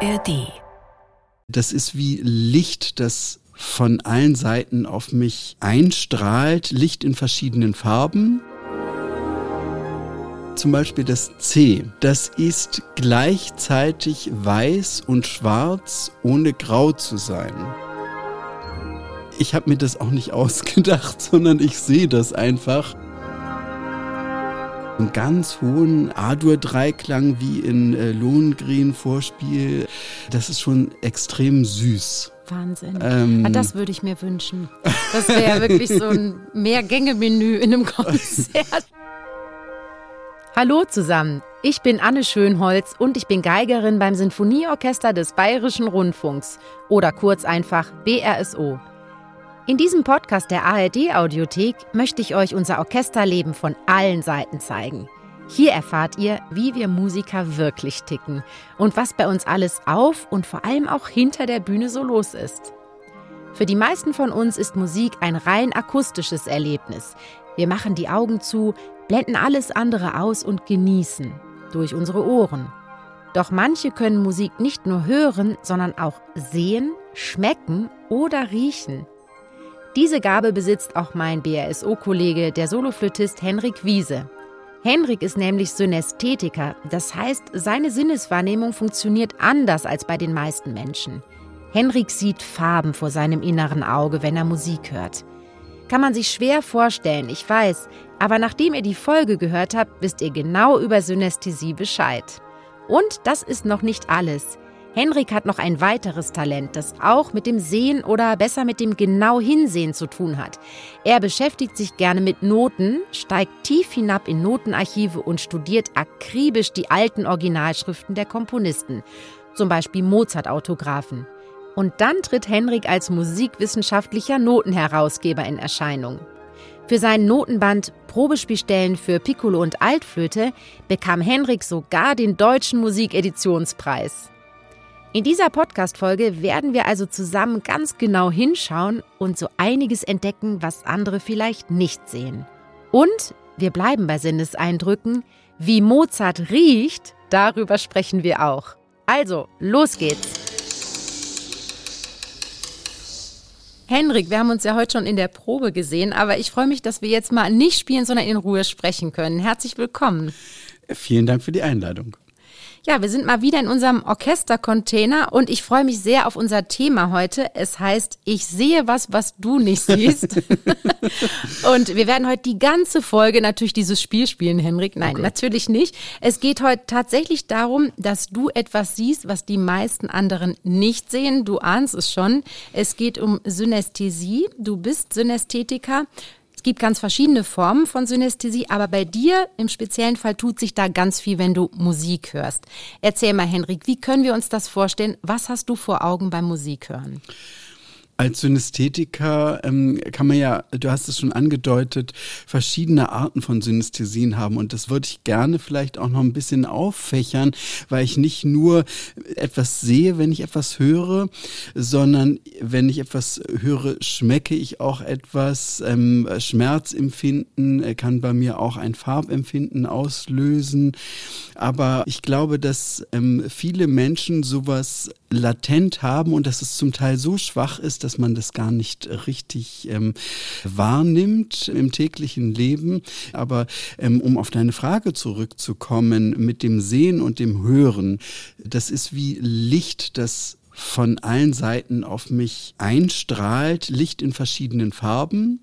ARD. Das ist wie Licht, das von allen Seiten auf mich einstrahlt. Licht in verschiedenen Farben. Zum Beispiel das C. Das ist gleichzeitig weiß und schwarz, ohne grau zu sein. Ich habe mir das auch nicht ausgedacht, sondern ich sehe das einfach einen ganz hohen A-Dur-Dreiklang wie in äh, Lohengrin-Vorspiel. Das ist schon extrem süß. Wahnsinn. Ähm, ah, das würde ich mir wünschen. Das wäre wirklich so ein Mehrgänge-Menü in einem Konzert. Hallo zusammen, ich bin Anne Schönholz und ich bin Geigerin beim Sinfonieorchester des Bayerischen Rundfunks oder kurz einfach BRSO. In diesem Podcast der ARD Audiothek möchte ich euch unser Orchesterleben von allen Seiten zeigen. Hier erfahrt ihr, wie wir Musiker wirklich ticken und was bei uns alles auf und vor allem auch hinter der Bühne so los ist. Für die meisten von uns ist Musik ein rein akustisches Erlebnis. Wir machen die Augen zu, blenden alles andere aus und genießen durch unsere Ohren. Doch manche können Musik nicht nur hören, sondern auch sehen, schmecken oder riechen. Diese Gabe besitzt auch mein BRSO-Kollege, der Soloflötist Henrik Wiese. Henrik ist nämlich Synästhetiker, das heißt, seine Sinneswahrnehmung funktioniert anders als bei den meisten Menschen. Henrik sieht Farben vor seinem inneren Auge, wenn er Musik hört. Kann man sich schwer vorstellen, ich weiß, aber nachdem ihr die Folge gehört habt, wisst ihr genau über Synästhesie Bescheid. Und das ist noch nicht alles. Henrik hat noch ein weiteres Talent, das auch mit dem Sehen oder besser mit dem genau Hinsehen zu tun hat. Er beschäftigt sich gerne mit Noten, steigt tief hinab in Notenarchive und studiert akribisch die alten Originalschriften der Komponisten, zum Beispiel Mozart-Autographen. Und dann tritt Henrik als musikwissenschaftlicher Notenherausgeber in Erscheinung. Für seinen Notenband Probespielstellen für Piccolo und Altflöte bekam Henrik sogar den Deutschen Musikeditionspreis. In dieser Podcast-Folge werden wir also zusammen ganz genau hinschauen und so einiges entdecken, was andere vielleicht nicht sehen. Und wir bleiben bei Sinneseindrücken. Wie Mozart riecht, darüber sprechen wir auch. Also, los geht's! Henrik, wir haben uns ja heute schon in der Probe gesehen, aber ich freue mich, dass wir jetzt mal nicht spielen, sondern in Ruhe sprechen können. Herzlich willkommen. Vielen Dank für die Einladung. Ja, wir sind mal wieder in unserem Orchestercontainer und ich freue mich sehr auf unser Thema heute. Es heißt, ich sehe was, was du nicht siehst. und wir werden heute die ganze Folge natürlich dieses Spiel spielen, Henrik. Nein, okay. natürlich nicht. Es geht heute tatsächlich darum, dass du etwas siehst, was die meisten anderen nicht sehen. Du ahnst es schon. Es geht um Synästhesie. Du bist Synästhetiker gibt ganz verschiedene Formen von Synästhesie, aber bei dir im speziellen Fall tut sich da ganz viel, wenn du Musik hörst. Erzähl mal, Henrik, wie können wir uns das vorstellen? Was hast du vor Augen beim Musikhören? Als Synästhetiker ähm, kann man ja, du hast es schon angedeutet, verschiedene Arten von Synästhesien haben. Und das würde ich gerne vielleicht auch noch ein bisschen auffächern, weil ich nicht nur etwas sehe, wenn ich etwas höre, sondern wenn ich etwas höre, schmecke ich auch etwas. Ähm, Schmerzempfinden äh, kann bei mir auch ein Farbempfinden auslösen. Aber ich glaube, dass ähm, viele Menschen sowas latent haben und dass es zum Teil so schwach ist, dass man das gar nicht richtig ähm, wahrnimmt im täglichen Leben. Aber ähm, um auf deine Frage zurückzukommen, mit dem Sehen und dem Hören, das ist wie Licht, das von allen Seiten auf mich einstrahlt, Licht in verschiedenen Farben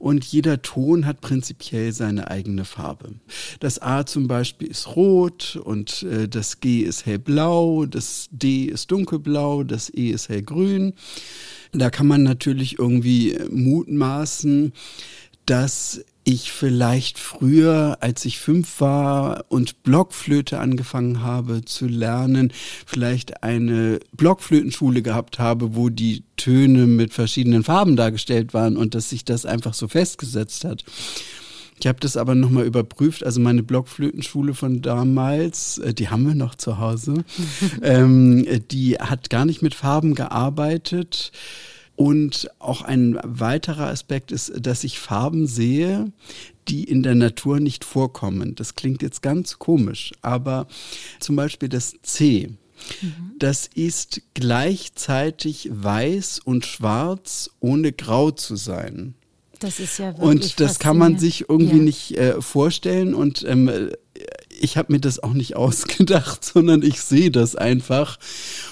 und jeder Ton hat prinzipiell seine eigene Farbe. Das A zum Beispiel ist rot und äh, das G ist hellblau, das D ist dunkelblau, das E ist hellgrün. Da kann man natürlich irgendwie mutmaßen, dass ich vielleicht früher, als ich fünf war und Blockflöte angefangen habe zu lernen, vielleicht eine Blockflötenschule gehabt habe, wo die Töne mit verschiedenen Farben dargestellt waren und dass sich das einfach so festgesetzt hat. Ich habe das aber nochmal überprüft. Also meine Blockflötenschule von damals, äh, die haben wir noch zu Hause, ähm, die hat gar nicht mit Farben gearbeitet. Und auch ein weiterer Aspekt ist, dass ich Farben sehe, die in der Natur nicht vorkommen. Das klingt jetzt ganz komisch, aber zum Beispiel das C. Das ist gleichzeitig weiß und schwarz, ohne grau zu sein. Das ist ja wirklich Und das kann man sich irgendwie ja. nicht äh, vorstellen. Und ähm, ich habe mir das auch nicht ausgedacht, sondern ich sehe das einfach.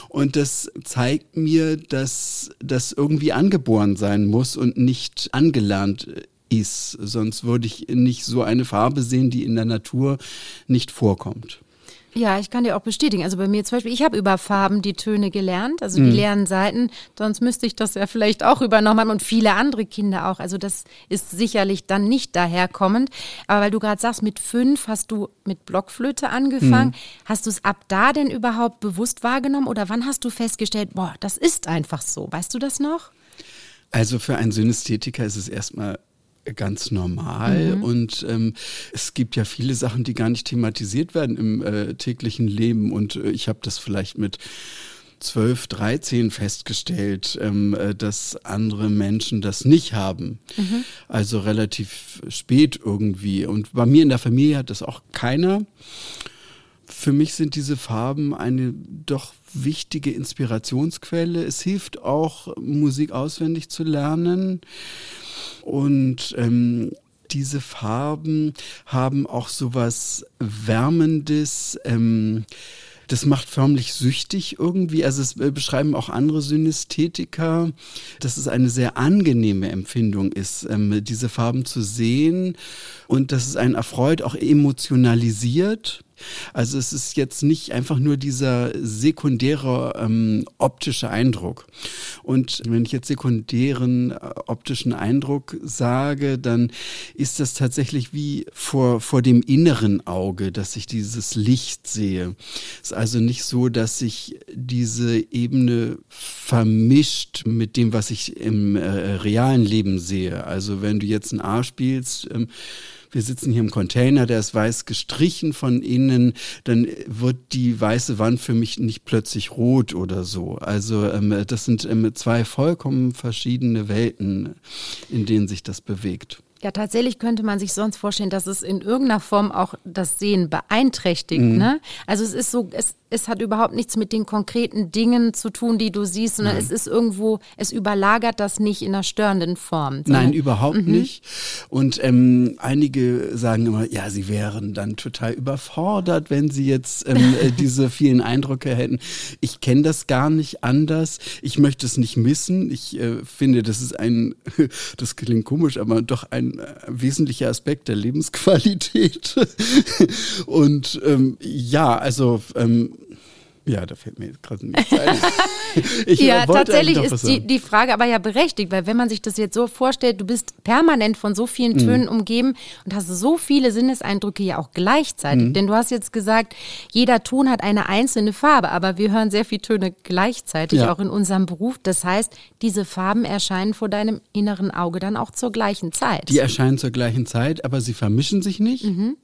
Und das zeigt mir, dass das irgendwie angeboren sein muss und nicht angelernt ist. Sonst würde ich nicht so eine Farbe sehen, die in der Natur nicht vorkommt. Ja, ich kann dir auch bestätigen. Also bei mir zum Beispiel, ich habe über Farben die Töne gelernt, also die mhm. leeren Seiten. Sonst müsste ich das ja vielleicht auch übernommen haben und viele andere Kinder auch. Also das ist sicherlich dann nicht daherkommend. Aber weil du gerade sagst, mit fünf hast du mit Blockflöte angefangen. Mhm. Hast du es ab da denn überhaupt bewusst wahrgenommen oder wann hast du festgestellt, boah, das ist einfach so? Weißt du das noch? Also für einen Synästhetiker ist es erstmal ganz normal mhm. und ähm, es gibt ja viele Sachen, die gar nicht thematisiert werden im äh, täglichen Leben und äh, ich habe das vielleicht mit 12, 13 festgestellt, ähm, äh, dass andere Menschen das nicht haben. Mhm. Also relativ spät irgendwie. Und bei mir in der Familie hat das auch keiner. Für mich sind diese Farben eine doch wichtige Inspirationsquelle. Es hilft auch, Musik auswendig zu lernen. Und ähm, diese Farben haben auch sowas Wärmendes. Ähm, das macht förmlich süchtig irgendwie. Also es äh, beschreiben auch andere Synästhetiker, dass es eine sehr angenehme Empfindung ist, ähm, diese Farben zu sehen und dass es einen erfreut, auch emotionalisiert. Also es ist jetzt nicht einfach nur dieser sekundäre ähm, optische Eindruck. Und wenn ich jetzt sekundären äh, optischen Eindruck sage, dann ist das tatsächlich wie vor, vor dem inneren Auge, dass ich dieses Licht sehe. Es ist also nicht so, dass sich diese Ebene vermischt mit dem, was ich im äh, realen Leben sehe. Also wenn du jetzt ein A spielst, ähm, wir sitzen hier im Container, der ist weiß gestrichen von innen, dann wird die weiße Wand für mich nicht plötzlich rot oder so. Also ähm, das sind ähm, zwei vollkommen verschiedene Welten, in denen sich das bewegt. Ja, tatsächlich könnte man sich sonst vorstellen, dass es in irgendeiner Form auch das Sehen beeinträchtigt. Mhm. Ne? Also es ist so, es, es hat überhaupt nichts mit den konkreten Dingen zu tun, die du siehst, sondern Nein. es ist irgendwo, es überlagert das nicht in einer störenden Form. Nein, überhaupt mhm. nicht. Und ähm, einige sagen immer, ja, sie wären dann total überfordert, wenn sie jetzt ähm, äh, diese vielen Eindrücke hätten. Ich kenne das gar nicht anders. Ich möchte es nicht missen. Ich äh, finde, das ist ein, das klingt komisch, aber doch ein ein äh, wesentlicher Aspekt der Lebensqualität. Und ähm, ja, also ähm, ja, da fällt mir jetzt gerade nichts ein. ja, tatsächlich ist die, die Frage aber ja berechtigt, weil wenn man sich das jetzt so vorstellt, du bist permanent von so vielen mhm. Tönen mhm. umgeben und hast so viele Sinneseindrücke ja auch gleichzeitig. Mhm. Denn du hast jetzt gesagt, jeder Ton hat eine einzelne Farbe, aber wir hören sehr viele Töne gleichzeitig, ja. auch in unserem Beruf. Das heißt, diese Farben erscheinen vor deinem inneren Auge dann auch zur gleichen Zeit. Die erscheinen zur gleichen Zeit, aber sie vermischen sich nicht. Mhm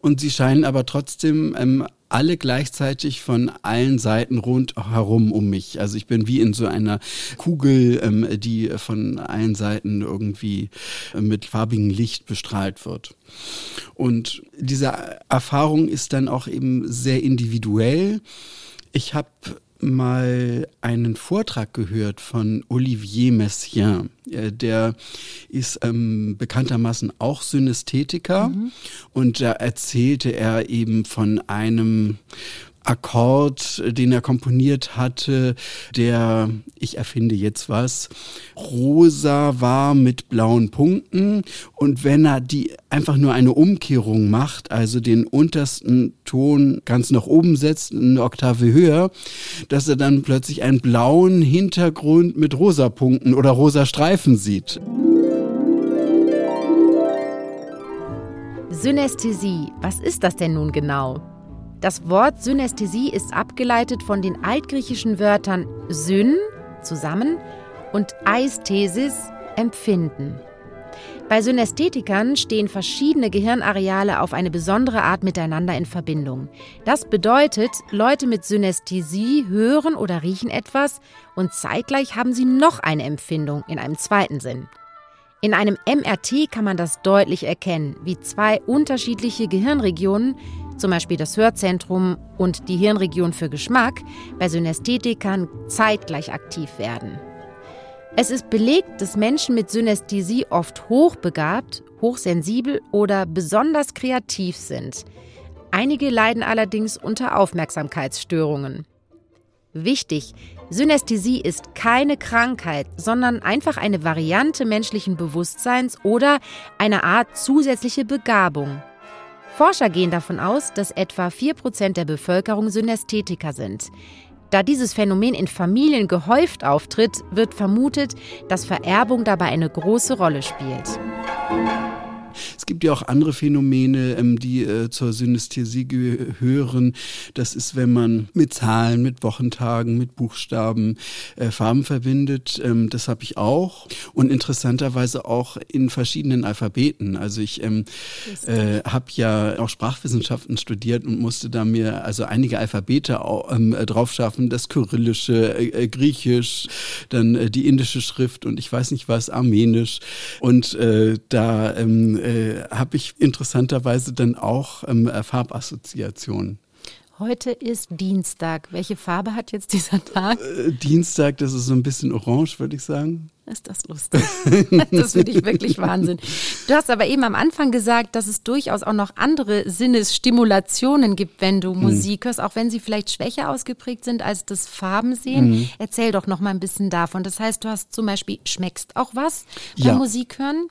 und sie scheinen aber trotzdem ähm, alle gleichzeitig von allen Seiten rundherum um mich. Also ich bin wie in so einer Kugel, ähm, die von allen Seiten irgendwie äh, mit farbigem Licht bestrahlt wird. Und diese Erfahrung ist dann auch eben sehr individuell. Ich habe mal einen Vortrag gehört von Olivier Messiaen. Äh, der ist ähm, bekanntermaßen auch Synästhetiker mhm. und da erzählte er eben von einem Akkord, den er komponiert hatte, der, ich erfinde jetzt was, rosa war mit blauen Punkten. Und wenn er die einfach nur eine Umkehrung macht, also den untersten Ton ganz nach oben setzt, eine Oktave höher, dass er dann plötzlich einen blauen Hintergrund mit rosa Punkten oder rosa Streifen sieht. Synästhesie, was ist das denn nun genau? Das Wort Synästhesie ist abgeleitet von den altgriechischen Wörtern Syn, zusammen, und Aisthesis, empfinden. Bei Synästhetikern stehen verschiedene Gehirnareale auf eine besondere Art miteinander in Verbindung. Das bedeutet, Leute mit Synästhesie hören oder riechen etwas und zeitgleich haben sie noch eine Empfindung in einem zweiten Sinn. In einem MRT kann man das deutlich erkennen, wie zwei unterschiedliche Gehirnregionen zum Beispiel das Hörzentrum und die Hirnregion für Geschmack, bei Synästhetikern zeitgleich aktiv werden. Es ist belegt, dass Menschen mit Synästhesie oft hochbegabt, hochsensibel oder besonders kreativ sind. Einige leiden allerdings unter Aufmerksamkeitsstörungen. Wichtig, Synästhesie ist keine Krankheit, sondern einfach eine Variante menschlichen Bewusstseins oder eine Art zusätzliche Begabung. Forscher gehen davon aus, dass etwa 4% der Bevölkerung Synästhetiker sind. Da dieses Phänomen in Familien gehäuft auftritt, wird vermutet, dass Vererbung dabei eine große Rolle spielt. Es gibt ja auch andere Phänomene, ähm, die äh, zur Synästhesie gehören. Das ist, wenn man mit Zahlen, mit Wochentagen, mit Buchstaben äh, Farben verbindet. Ähm, das habe ich auch. Und interessanterweise auch in verschiedenen Alphabeten. Also ich ähm, äh, habe ja auch Sprachwissenschaften studiert und musste da mir also einige Alphabete auch, ähm, drauf schaffen. Das Kyrillische, äh, äh, Griechisch, dann äh, die indische Schrift und ich weiß nicht was, Armenisch. Und äh, da ähm, äh, habe ich interessanterweise dann auch ähm, äh, Farbassoziationen. Heute ist Dienstag. Welche Farbe hat jetzt dieser Tag? Äh, Dienstag, das ist so ein bisschen orange, würde ich sagen. Ist das lustig? das finde ich wirklich Wahnsinn. Du hast aber eben am Anfang gesagt, dass es durchaus auch noch andere Sinnesstimulationen gibt, wenn du mhm. Musik hörst, auch wenn sie vielleicht schwächer ausgeprägt sind als das Farbensehen. Mhm. Erzähl doch noch mal ein bisschen davon. Das heißt, du hast zum Beispiel, schmeckst auch was beim ja. Musik hören?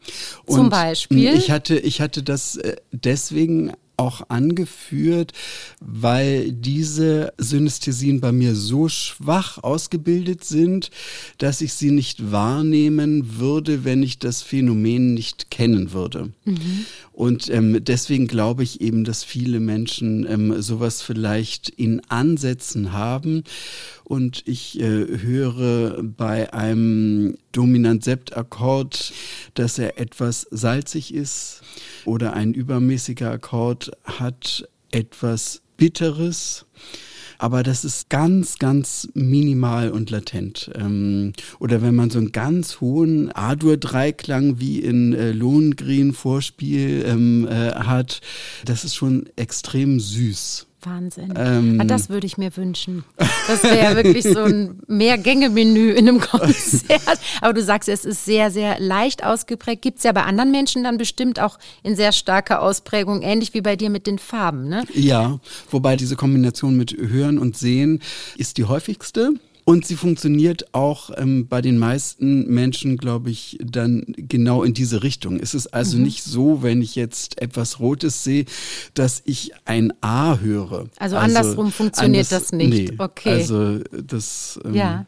Zum Und Beispiel? Ich hatte, ich hatte das äh, deswegen auch angeführt, weil diese Synästhesien bei mir so schwach ausgebildet sind, dass ich sie nicht wahrnehmen würde, wenn ich das Phänomen nicht kennen würde. Mhm. Und ähm, deswegen glaube ich eben, dass viele Menschen ähm, sowas vielleicht in Ansätzen haben. Und ich äh, höre bei einem Dominant-Sept-Akkord, dass er etwas salzig ist oder ein übermäßiger Akkord hat etwas Bitteres aber das ist ganz, ganz minimal und latent. Ähm, oder wenn man so einen ganz hohen A-Dur-Dreiklang wie in äh, Lohengrin-Vorspiel ähm, äh, hat, das ist schon extrem süß. Wahnsinn. Ähm, ah, das würde ich mir wünschen. Das wäre ja wirklich so ein Mehrgänge-Menü in einem Konzert. Aber du sagst, es ist sehr, sehr leicht ausgeprägt. Gibt es ja bei anderen Menschen dann bestimmt auch in sehr starker Ausprägung, ähnlich wie bei dir mit den Farben, ne? Ja, wobei diese Kombination mit Hören und Sehen ist die häufigste. Und sie funktioniert auch ähm, bei den meisten Menschen, glaube ich, dann genau in diese Richtung. Es ist also mhm. nicht so, wenn ich jetzt etwas Rotes sehe, dass ich ein A höre. Also, also andersrum funktioniert anders, das nicht. Nee, okay. Also das. Ähm, ja.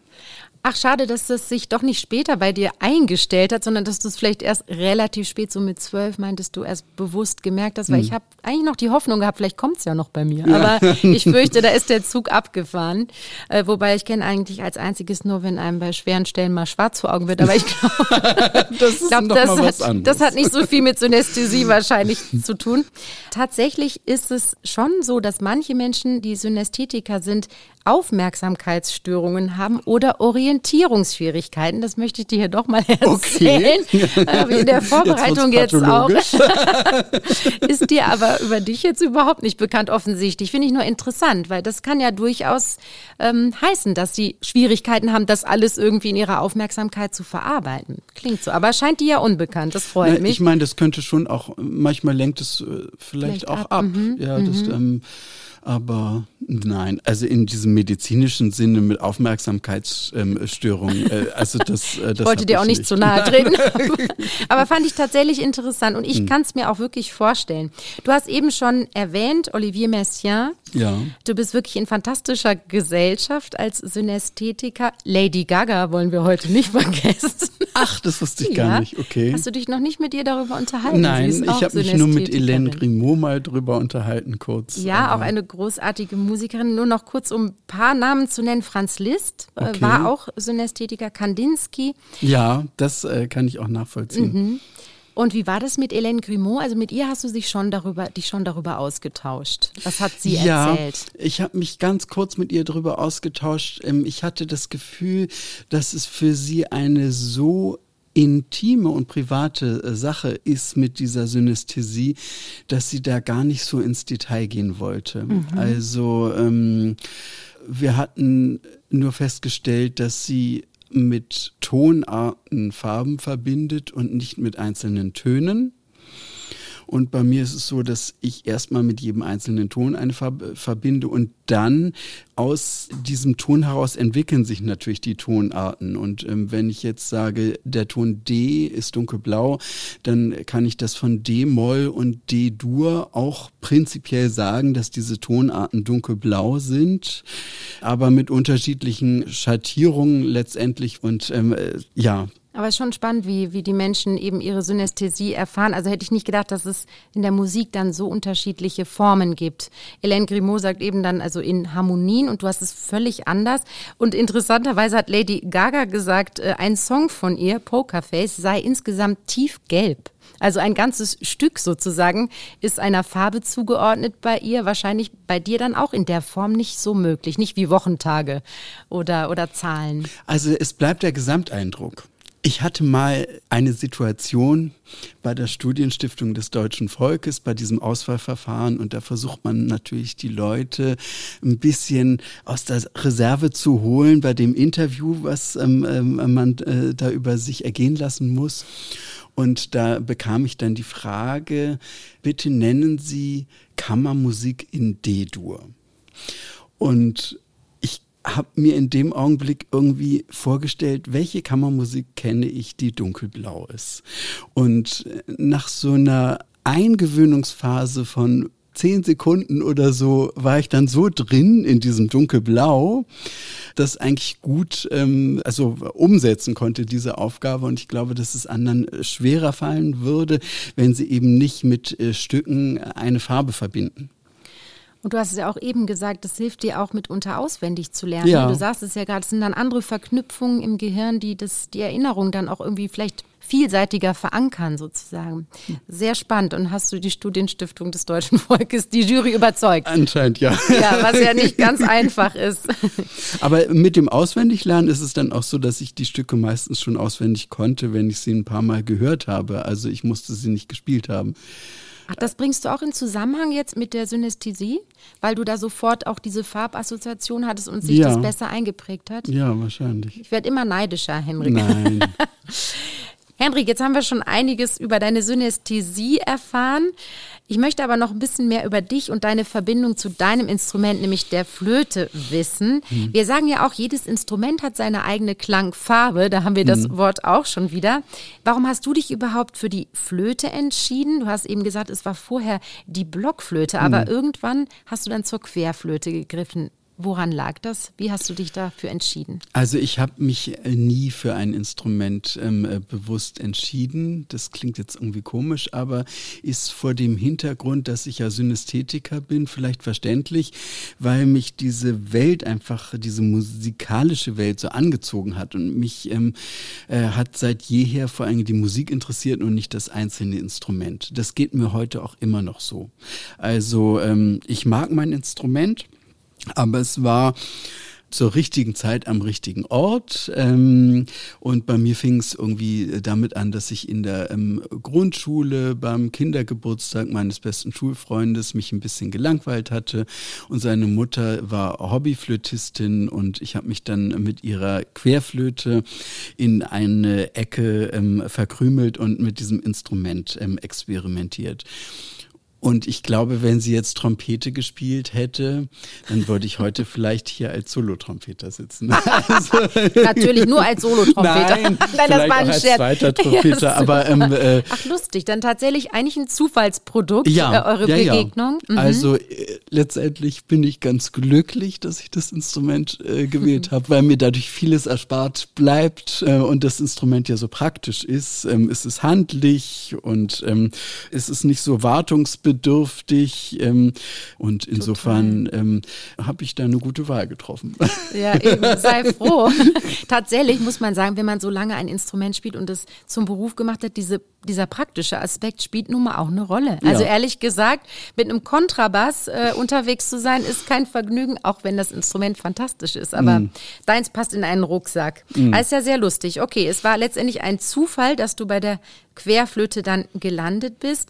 Ach, schade, dass das sich doch nicht später bei dir eingestellt hat, sondern dass du es vielleicht erst relativ spät, so mit zwölf, meintest du, erst bewusst gemerkt hast, weil hm. ich habe eigentlich noch die Hoffnung gehabt, vielleicht kommt es ja noch bei mir. Ja. Aber ich fürchte, da ist der Zug abgefahren. Äh, wobei ich kenne eigentlich als einziges nur, wenn einem bei schweren Stellen mal schwarz vor Augen wird. Aber ich glaube, das, glaub, das, hat, das hat nicht so viel mit Synästhesie wahrscheinlich zu tun. Tatsächlich ist es schon so, dass manche Menschen, die Synästhetiker sind, Aufmerksamkeitsstörungen haben oder Orientierungsschwierigkeiten. Das möchte ich dir hier doch mal erzählen. Okay. Äh, in der Vorbereitung jetzt, jetzt auch. Ist dir aber über dich jetzt überhaupt nicht bekannt, offensichtlich. Finde ich nur interessant, weil das kann ja durchaus ähm, heißen, dass sie Schwierigkeiten haben, das alles irgendwie in ihrer Aufmerksamkeit zu verarbeiten. Klingt so, aber scheint dir ja unbekannt. Das freut Na, mich. Ich meine, das könnte schon auch, manchmal lenkt es äh, vielleicht, vielleicht, auch ab. ab. Mhm. Ja, das, mhm. ähm, aber nein, also in diesem medizinischen Sinne mit Aufmerksamkeitsstörungen, äh, also das, äh, das ich wollte dir auch nicht zu nahe treten, aber, fand ich tatsächlich interessant und ich hm. kann es mir auch wirklich vorstellen. Du hast eben schon erwähnt, Olivier Messiaen. Ja. Du bist wirklich in fantastischer Gesellschaft als Synästhetiker. Lady Gaga wollen wir heute nicht vergessen. Ach, das wusste ich ja. gar nicht, okay. Hast du dich noch nicht mit ihr darüber unterhalten? Nein, ich habe mich nur mit Hélène Grimaud mal drüber unterhalten kurz. Ja, auch eine großartige Musikerin. Nur noch kurz, um ein paar Namen zu nennen. Franz Liszt äh, okay. war auch Synästhetiker. Kandinsky. Ja, das äh, kann ich auch nachvollziehen. Mhm. Und wie war das mit Hélène Grimaud? Also mit ihr hast du dich schon darüber, dich schon darüber ausgetauscht. Was hat sie ja, erzählt? Ich habe mich ganz kurz mit ihr darüber ausgetauscht. Ähm, ich hatte das Gefühl, dass es für sie eine so intime und private äh, Sache ist mit dieser Synästhesie, dass sie da gar nicht so ins Detail gehen wollte. Mhm. Also ähm, wir hatten nur festgestellt, dass sie mit Tonarten Farben verbindet und nicht mit einzelnen Tönen. Und bei mir ist es so, dass ich erstmal mit jedem einzelnen Ton eine Farbe verbinde und dann aus diesem Ton heraus entwickeln sich natürlich die Tonarten. Und ähm, wenn ich jetzt sage, der Ton D ist dunkelblau, dann kann ich das von D-Moll und D-Dur auch prinzipiell sagen, dass diese Tonarten dunkelblau sind, aber mit unterschiedlichen Schattierungen letztendlich. Und ähm, äh, ja, aber es ist schon spannend, wie, wie die Menschen eben ihre Synästhesie erfahren. Also hätte ich nicht gedacht, dass es in der Musik dann so unterschiedliche Formen gibt. Hélène Grimaud sagt eben dann also in Harmonien und du hast es völlig anders. Und interessanterweise hat Lady Gaga gesagt, äh, ein Song von ihr, Pokerface, sei insgesamt tiefgelb. Also ein ganzes Stück sozusagen ist einer Farbe zugeordnet bei ihr, wahrscheinlich bei dir dann auch in der Form nicht so möglich, nicht wie Wochentage oder, oder Zahlen. Also es bleibt der Gesamteindruck. Ich hatte mal eine Situation bei der Studienstiftung des deutschen Volkes, bei diesem Auswahlverfahren und da versucht man natürlich die Leute ein bisschen aus der Reserve zu holen bei dem Interview, was ähm, ähm, man äh, da über sich ergehen lassen muss. Und da bekam ich dann die Frage, bitte nennen Sie Kammermusik in D-Dur. Und habe mir in dem Augenblick irgendwie vorgestellt, welche Kammermusik kenne ich, die dunkelblau ist. Und nach so einer Eingewöhnungsphase von zehn Sekunden oder so war ich dann so drin in diesem dunkelblau, dass eigentlich gut ähm, also umsetzen konnte diese Aufgabe und ich glaube, dass es anderen schwerer fallen würde, wenn sie eben nicht mit äh, Stücken eine Farbe verbinden. Und du hast es ja auch eben gesagt, das hilft dir auch mitunter auswendig zu lernen. Ja. Du sagst es ja gerade, es sind dann andere Verknüpfungen im Gehirn, die das, die Erinnerung dann auch irgendwie vielleicht vielseitiger verankern sozusagen. Sehr spannend. Und hast du die Studienstiftung des deutschen Volkes, die Jury überzeugt? Anscheinend ja. Ja, was ja nicht ganz einfach ist. Aber mit dem Auswendiglernen ist es dann auch so, dass ich die Stücke meistens schon auswendig konnte, wenn ich sie ein paar Mal gehört habe. Also ich musste sie nicht gespielt haben. Ach, das bringst du auch in Zusammenhang jetzt mit der Synästhesie, weil du da sofort auch diese Farbassoziation hattest und sich ja. das besser eingeprägt hat? Ja, wahrscheinlich. Ich werde immer neidischer, Henrik. Nein. Henrik, jetzt haben wir schon einiges über deine Synästhesie erfahren. Ich möchte aber noch ein bisschen mehr über dich und deine Verbindung zu deinem Instrument, nämlich der Flöte, wissen. Mhm. Wir sagen ja auch, jedes Instrument hat seine eigene Klangfarbe. Da haben wir das mhm. Wort auch schon wieder. Warum hast du dich überhaupt für die Flöte entschieden? Du hast eben gesagt, es war vorher die Blockflöte, aber mhm. irgendwann hast du dann zur Querflöte gegriffen. Woran lag das? Wie hast du dich dafür entschieden? Also ich habe mich äh, nie für ein Instrument ähm, äh, bewusst entschieden. Das klingt jetzt irgendwie komisch, aber ist vor dem Hintergrund, dass ich ja Synästhetiker bin, vielleicht verständlich, weil mich diese Welt einfach, diese musikalische Welt so angezogen hat und mich ähm, äh, hat seit jeher vor allem die Musik interessiert und nicht das einzelne Instrument. Das geht mir heute auch immer noch so. Also ähm, ich mag mein Instrument. Aber es war zur richtigen Zeit am richtigen Ort. Ähm, und bei mir fing es irgendwie damit an, dass ich in der ähm, Grundschule beim Kindergeburtstag meines besten Schulfreundes mich ein bisschen gelangweilt hatte. Und seine Mutter war Hobbyflötistin und ich habe mich dann mit ihrer Querflöte in eine Ecke ähm, verkrümelt und mit diesem Instrument experimentiert. Und ich glaube, wenn sie jetzt Trompete gespielt hätte, dann würde ich heute vielleicht hier als Solotrompeter sitzen. also, Natürlich nur als Solotrompeter. Nein, Nein das war ein als Scherz. zweiter Trompeter. Ja, aber ähm, äh, ach lustig, dann tatsächlich eigentlich ein Zufallsprodukt ja, äh, eure ja, Begegnung. Mhm. Also äh, letztendlich bin ich ganz glücklich, dass ich das Instrument äh, gewählt mhm. habe, weil mir dadurch vieles erspart bleibt äh, und das Instrument ja so praktisch ist. Ähm, es ist handlich und ähm, es ist nicht so wartungsbedürftig gewöhnungsbedürftig ähm, und insofern ähm, habe ich da eine gute Wahl getroffen. Ja, eben, sei froh. Tatsächlich muss man sagen, wenn man so lange ein Instrument spielt und es zum Beruf gemacht hat, diese, dieser praktische Aspekt spielt nun mal auch eine Rolle. Also ja. ehrlich gesagt, mit einem Kontrabass äh, unterwegs zu sein, ist kein Vergnügen, auch wenn das Instrument fantastisch ist. Aber mm. deins passt in einen Rucksack. Mm. Das ist ja sehr lustig. Okay, es war letztendlich ein Zufall, dass du bei der Querflöte dann gelandet bist.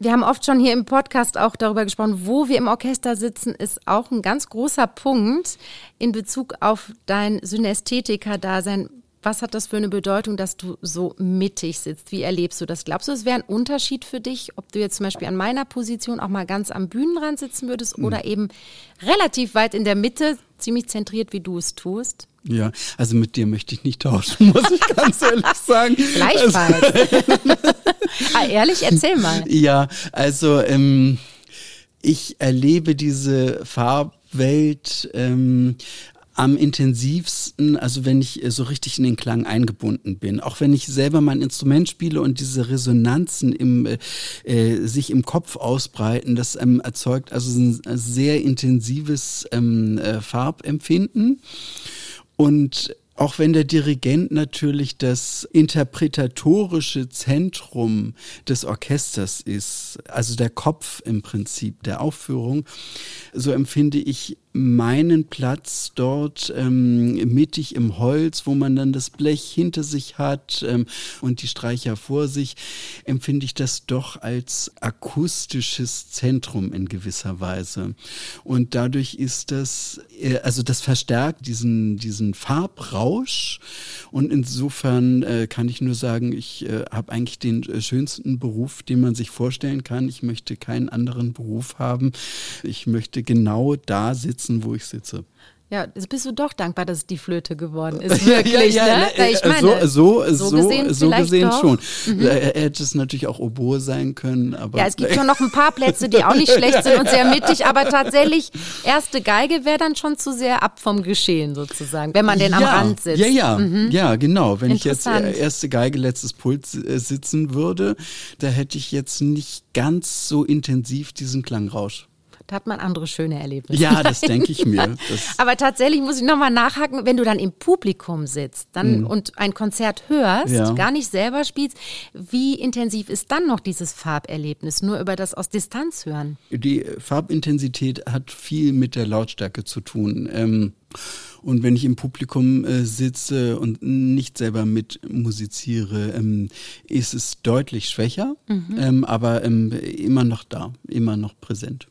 Wir haben oft schon hier im Podcast auch darüber gesprochen, wo wir im Orchester sitzen, ist auch ein ganz großer Punkt in Bezug auf dein Synästhetiker-Dasein. Was hat das für eine Bedeutung, dass du so mittig sitzt? Wie erlebst du das? Glaubst du, es wäre ein Unterschied für dich, ob du jetzt zum Beispiel an meiner Position auch mal ganz am Bühnenrand sitzen würdest mhm. oder eben relativ weit in der Mitte, ziemlich zentriert, wie du es tust? Ja, also mit dir möchte ich nicht tauschen, muss ich ganz ehrlich sagen. Gleichfalls. Also, ah, ehrlich, erzähl mal. Ja, also ähm, ich erlebe diese Farbwelt ähm, am intensivsten, also wenn ich äh, so richtig in den Klang eingebunden bin. Auch wenn ich selber mein Instrument spiele und diese Resonanzen im, äh, äh sich im Kopf ausbreiten, das ähm, erzeugt also ein sehr intensives ähm, äh, Farbempfinden. Und auch wenn der Dirigent natürlich das interpretatorische Zentrum des Orchesters ist, also der Kopf im Prinzip der Aufführung, so empfinde ich meinen Platz dort ähm, mittig im Holz, wo man dann das Blech hinter sich hat ähm, und die Streicher vor sich, empfinde ich das doch als akustisches Zentrum in gewisser Weise. Und dadurch ist das, äh, also das verstärkt diesen, diesen Farbrausch. Und insofern äh, kann ich nur sagen, ich äh, habe eigentlich den äh, schönsten Beruf, den man sich vorstellen kann. Ich möchte keinen anderen Beruf haben. Ich möchte genau da sitzen sitzen, wo ich sitze. Ja, jetzt bist du doch dankbar, dass es die Flöte geworden ist. Wirklich, ja, ja, ne? ja, ich meine, so, so, so, gesehen, so gesehen schon. Mhm. Er hätte es natürlich auch Oboe sein können. Aber ja, es gibt schon noch ein paar Plätze, die auch nicht schlecht sind und sehr mittig, aber tatsächlich, erste Geige wäre dann schon zu sehr ab vom Geschehen sozusagen, wenn man denn am Rand sitzt. Ja, ja, mhm. ja, genau. Wenn ich jetzt erste Geige, letztes Pult äh, sitzen würde, da hätte ich jetzt nicht ganz so intensiv diesen Klangrausch. Da hat man andere schöne Erlebnisse. Ja, das denke ich mir. Aber tatsächlich muss ich nochmal nachhaken, wenn du dann im Publikum sitzt dann, mhm. und ein Konzert hörst, ja. gar nicht selber spielst, wie intensiv ist dann noch dieses Farberlebnis? Nur über das aus Distanz hören? Die Farbintensität hat viel mit der Lautstärke zu tun. Ähm, und wenn ich im Publikum äh, sitze und nicht selber mit musiziere, ähm, ist es deutlich schwächer, mhm. ähm, aber ähm, immer noch da, immer noch präsent.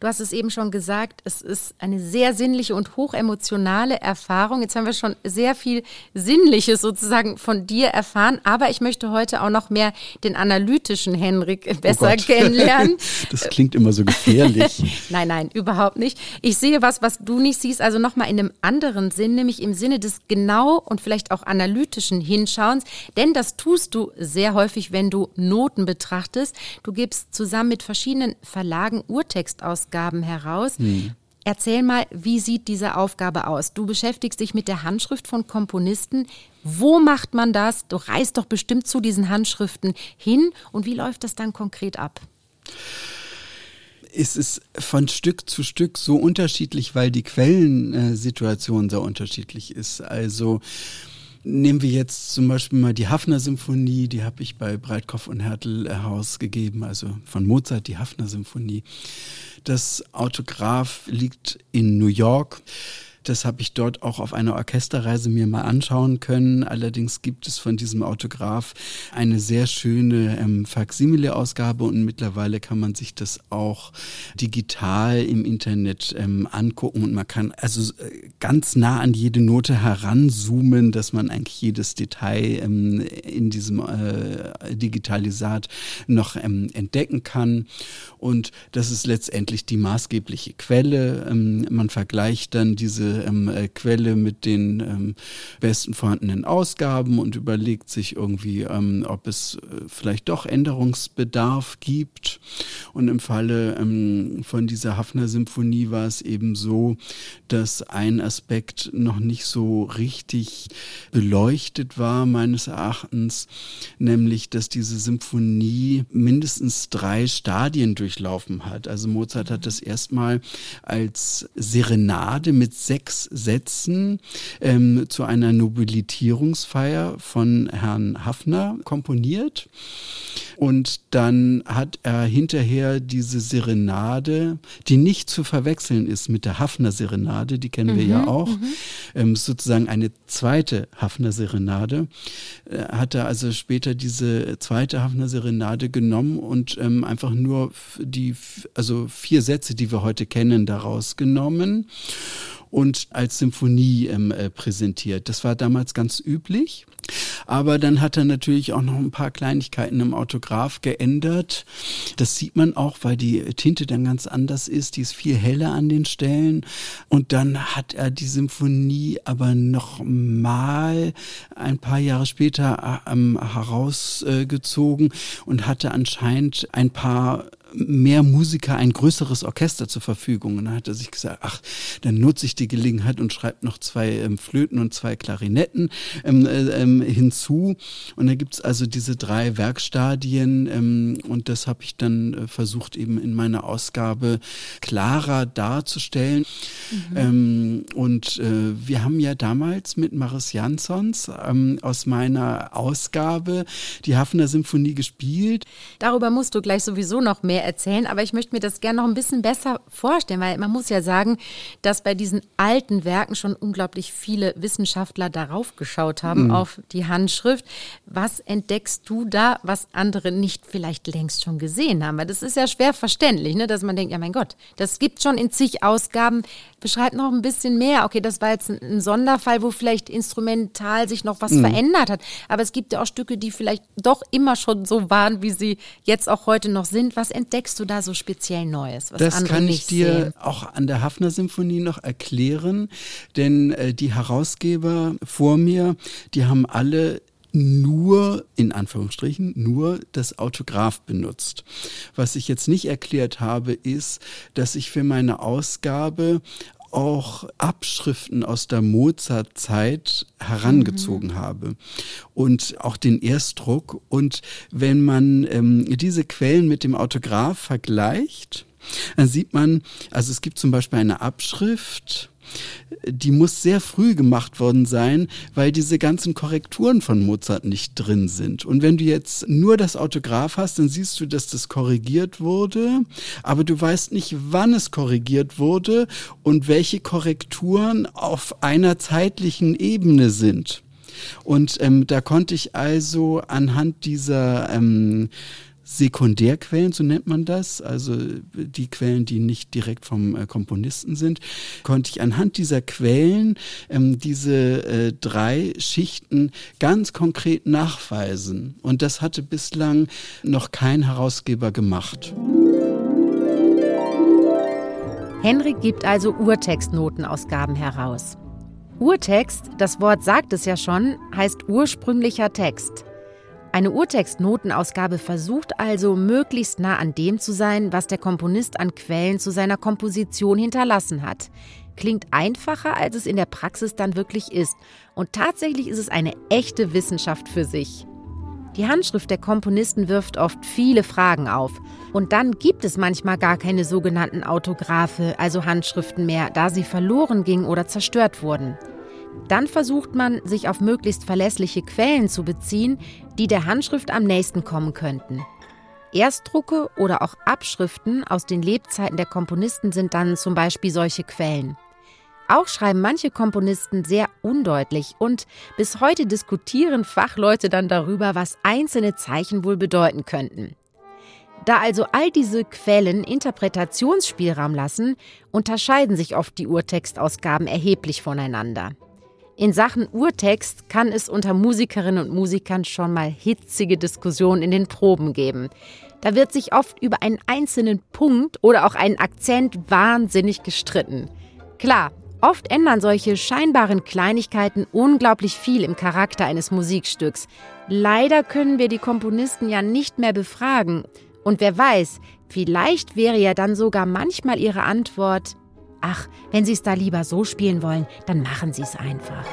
Du hast es eben schon gesagt, es ist eine sehr sinnliche und hochemotionale Erfahrung. Jetzt haben wir schon sehr viel Sinnliches sozusagen von dir erfahren, aber ich möchte heute auch noch mehr den analytischen Henrik oh besser oh kennenlernen. Das klingt immer so gefährlich. nein, nein, überhaupt nicht. Ich sehe was, was du nicht siehst, also nochmal in einem anderen Sinn, nämlich im Sinne des genau und vielleicht auch analytischen Hinschauens, denn das tust du sehr häufig, wenn du Noten betrachtest. Du gibst zusammen mit verschiedenen Verlagen Urtext aus Aufgaben heraus. Hm. Erzähl mal, wie sieht diese Aufgabe aus? Du beschäftigst dich mit der Handschrift von Komponisten. Wo macht man das? Du reist doch bestimmt zu diesen Handschriften hin. Und wie läuft das dann konkret ab? es ist von Stück zu Stück so unterschiedlich, weil die Quellensituation sehr unterschiedlich ist. Also Nehmen wir jetzt zum Beispiel mal die Hafner-Symphonie, die habe ich bei Breitkopf und Hertel herausgegeben, also von Mozart die Hafner-Symphonie. Das Autograph liegt in New York. Das habe ich dort auch auf einer Orchesterreise mir mal anschauen können. Allerdings gibt es von diesem Autograph eine sehr schöne ähm, Faksimile-Ausgabe und mittlerweile kann man sich das auch digital im Internet ähm, angucken und man kann also äh, ganz nah an jede Note heranzoomen, dass man eigentlich jedes Detail ähm, in diesem äh, Digitalisat noch ähm, entdecken kann. Und das ist letztendlich die maßgebliche Quelle. Ähm, man vergleicht dann diese ähm, äh, Quelle mit den ähm, besten vorhandenen Ausgaben und überlegt sich irgendwie, ähm, ob es äh, vielleicht doch Änderungsbedarf gibt. Und im Falle ähm, von dieser Hafner Symphonie war es eben so, dass ein Aspekt noch nicht so richtig beleuchtet war, meines Erachtens, nämlich, dass diese Symphonie mindestens drei Stadien durchlaufen hat. Also Mozart hat das erstmal als Serenade mit sechs Sätzen ähm, zu einer Nobilitierungsfeier von Herrn Hafner komponiert. Und dann hat er hinterher diese Serenade, die nicht zu verwechseln ist mit der Hafner Serenade, die kennen wir ja mhm, auch, mhm. ähm, sozusagen eine zweite Hafner Serenade, äh, hat er also später diese zweite Hafner Serenade genommen und ähm, einfach nur die, also vier Sätze, die wir heute kennen, daraus genommen und als Symphonie ähm, äh, präsentiert. Das war damals ganz üblich. Aber dann hat er natürlich auch noch ein paar Kleinigkeiten im Autograph geändert. Das sieht man auch, weil die Tinte dann ganz anders ist. Die ist viel heller an den Stellen. Und dann hat er die Symphonie aber noch mal ein paar Jahre später ähm, herausgezogen und hatte anscheinend ein paar mehr Musiker ein größeres Orchester zur Verfügung. Und dann hat er sich gesagt, ach, dann nutze ich die Gelegenheit und schreibe noch zwei ähm, Flöten und zwei Klarinetten ähm, äh, ähm, hinzu. Und da gibt's also diese drei Werkstadien ähm, und das habe ich dann äh, versucht eben in meiner Ausgabe klarer darzustellen. Mhm. Ähm, und äh, wir haben ja damals mit Maris Jansons ähm, aus meiner Ausgabe die Hafner Symphonie gespielt. Darüber musst du gleich sowieso noch mehr erzählen, aber ich möchte mir das gerne noch ein bisschen besser vorstellen, weil man muss ja sagen, dass bei diesen alten Werken schon unglaublich viele Wissenschaftler darauf geschaut haben, mhm. auf die Handschrift. Was entdeckst du da, was andere nicht vielleicht längst schon gesehen haben? Weil das ist ja schwer verständlich, ne? dass man denkt, ja mein Gott, das gibt schon in zig Ausgaben. Beschreibt noch ein bisschen mehr. Okay, das war jetzt ein, ein Sonderfall, wo vielleicht instrumental sich noch was mhm. verändert hat. Aber es gibt ja auch Stücke, die vielleicht doch immer schon so waren, wie sie jetzt auch heute noch sind. Was entdeckst entdeckst du da so speziell Neues? das kann ich dir sehen? auch an der Hafner Symphonie noch erklären, denn äh, die Herausgeber vor mir, die haben alle nur, in Anführungsstrichen, nur das Autograph benutzt. Was ich jetzt nicht erklärt habe, ist, dass ich für meine Ausgabe auch Abschriften aus der Mozart-Zeit herangezogen mhm. habe und auch den Erstdruck. Und wenn man ähm, diese Quellen mit dem Autograph vergleicht, dann sieht man, also es gibt zum Beispiel eine Abschrift, die muss sehr früh gemacht worden sein, weil diese ganzen Korrekturen von Mozart nicht drin sind. Und wenn du jetzt nur das Autograph hast, dann siehst du, dass das korrigiert wurde, aber du weißt nicht, wann es korrigiert wurde und welche Korrekturen auf einer zeitlichen Ebene sind. Und ähm, da konnte ich also anhand dieser ähm, Sekundärquellen, so nennt man das, also die Quellen, die nicht direkt vom äh, Komponisten sind, konnte ich anhand dieser Quellen ähm, diese äh, drei Schichten ganz konkret nachweisen. Und das hatte bislang noch kein Herausgeber gemacht. Henrik gibt also Urtextnotenausgaben heraus. Urtext, das Wort sagt es ja schon, heißt ursprünglicher Text. Eine Urtextnotenausgabe versucht also, möglichst nah an dem zu sein, was der Komponist an Quellen zu seiner Komposition hinterlassen hat. Klingt einfacher, als es in der Praxis dann wirklich ist. Und tatsächlich ist es eine echte Wissenschaft für sich. Die Handschrift der Komponisten wirft oft viele Fragen auf. Und dann gibt es manchmal gar keine sogenannten Autographe, also Handschriften mehr, da sie verloren gingen oder zerstört wurden. Dann versucht man, sich auf möglichst verlässliche Quellen zu beziehen, die der Handschrift am nächsten kommen könnten. Erstdrucke oder auch Abschriften aus den Lebzeiten der Komponisten sind dann zum Beispiel solche Quellen. Auch schreiben manche Komponisten sehr undeutlich und bis heute diskutieren Fachleute dann darüber, was einzelne Zeichen wohl bedeuten könnten. Da also all diese Quellen Interpretationsspielraum lassen, unterscheiden sich oft die Urtextausgaben erheblich voneinander. In Sachen Urtext kann es unter Musikerinnen und Musikern schon mal hitzige Diskussionen in den Proben geben. Da wird sich oft über einen einzelnen Punkt oder auch einen Akzent wahnsinnig gestritten. Klar, Oft ändern solche scheinbaren Kleinigkeiten unglaublich viel im Charakter eines Musikstücks. Leider können wir die Komponisten ja nicht mehr befragen. Und wer weiß, vielleicht wäre ja dann sogar manchmal ihre Antwort, ach, wenn Sie es da lieber so spielen wollen, dann machen Sie es einfach.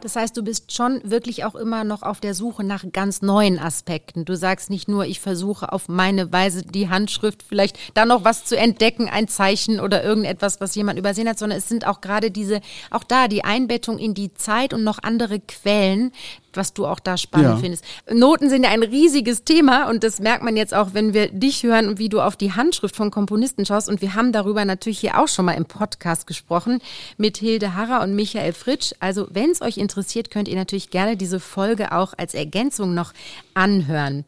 Das heißt, du bist schon wirklich auch immer noch auf der Suche nach ganz neuen Aspekten. Du sagst nicht nur, ich versuche auf meine Weise die Handschrift vielleicht da noch was zu entdecken, ein Zeichen oder irgendetwas, was jemand übersehen hat, sondern es sind auch gerade diese, auch da die Einbettung in die Zeit und noch andere Quellen, was du auch da spannend ja. findest. Noten sind ja ein riesiges Thema und das merkt man jetzt auch, wenn wir dich hören und wie du auf die Handschrift von Komponisten schaust. Und wir haben darüber natürlich hier auch schon mal im Podcast gesprochen mit Hilde Harrer und Michael Fritsch. Also wenn es euch interessiert, könnt ihr natürlich gerne diese Folge auch als Ergänzung noch anhören.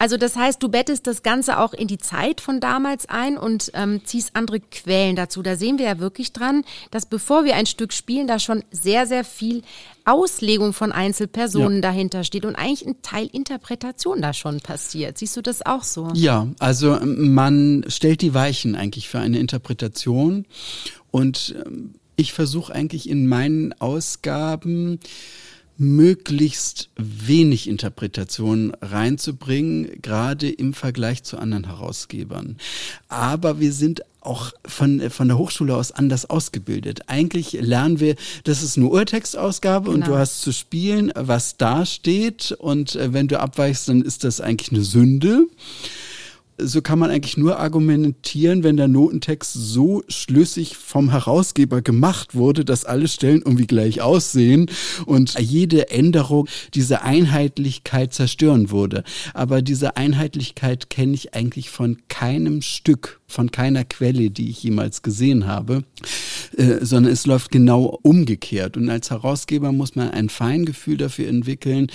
Also das heißt, du bettest das Ganze auch in die Zeit von damals ein und ähm, ziehst andere Quellen dazu. Da sehen wir ja wirklich dran, dass bevor wir ein Stück spielen, da schon sehr, sehr viel Auslegung von Einzelpersonen ja. dahinter steht und eigentlich ein Teil Interpretation da schon passiert. Siehst du das auch so? Ja, also ähm, man stellt die Weichen eigentlich für eine Interpretation und ähm, ich versuche eigentlich in meinen Ausgaben möglichst wenig Interpretation reinzubringen, gerade im Vergleich zu anderen Herausgebern. Aber wir sind auch von, von der Hochschule aus anders ausgebildet. Eigentlich lernen wir, das ist eine Urtextausgabe genau. und du hast zu spielen, was da steht. Und äh, wenn du abweichst, dann ist das eigentlich eine Sünde so kann man eigentlich nur argumentieren, wenn der Notentext so schlüssig vom Herausgeber gemacht wurde, dass alle Stellen irgendwie gleich aussehen und jede Änderung diese Einheitlichkeit zerstören würde. Aber diese Einheitlichkeit kenne ich eigentlich von keinem Stück, von keiner Quelle, die ich jemals gesehen habe, äh, sondern es läuft genau umgekehrt. Und als Herausgeber muss man ein Feingefühl dafür entwickeln,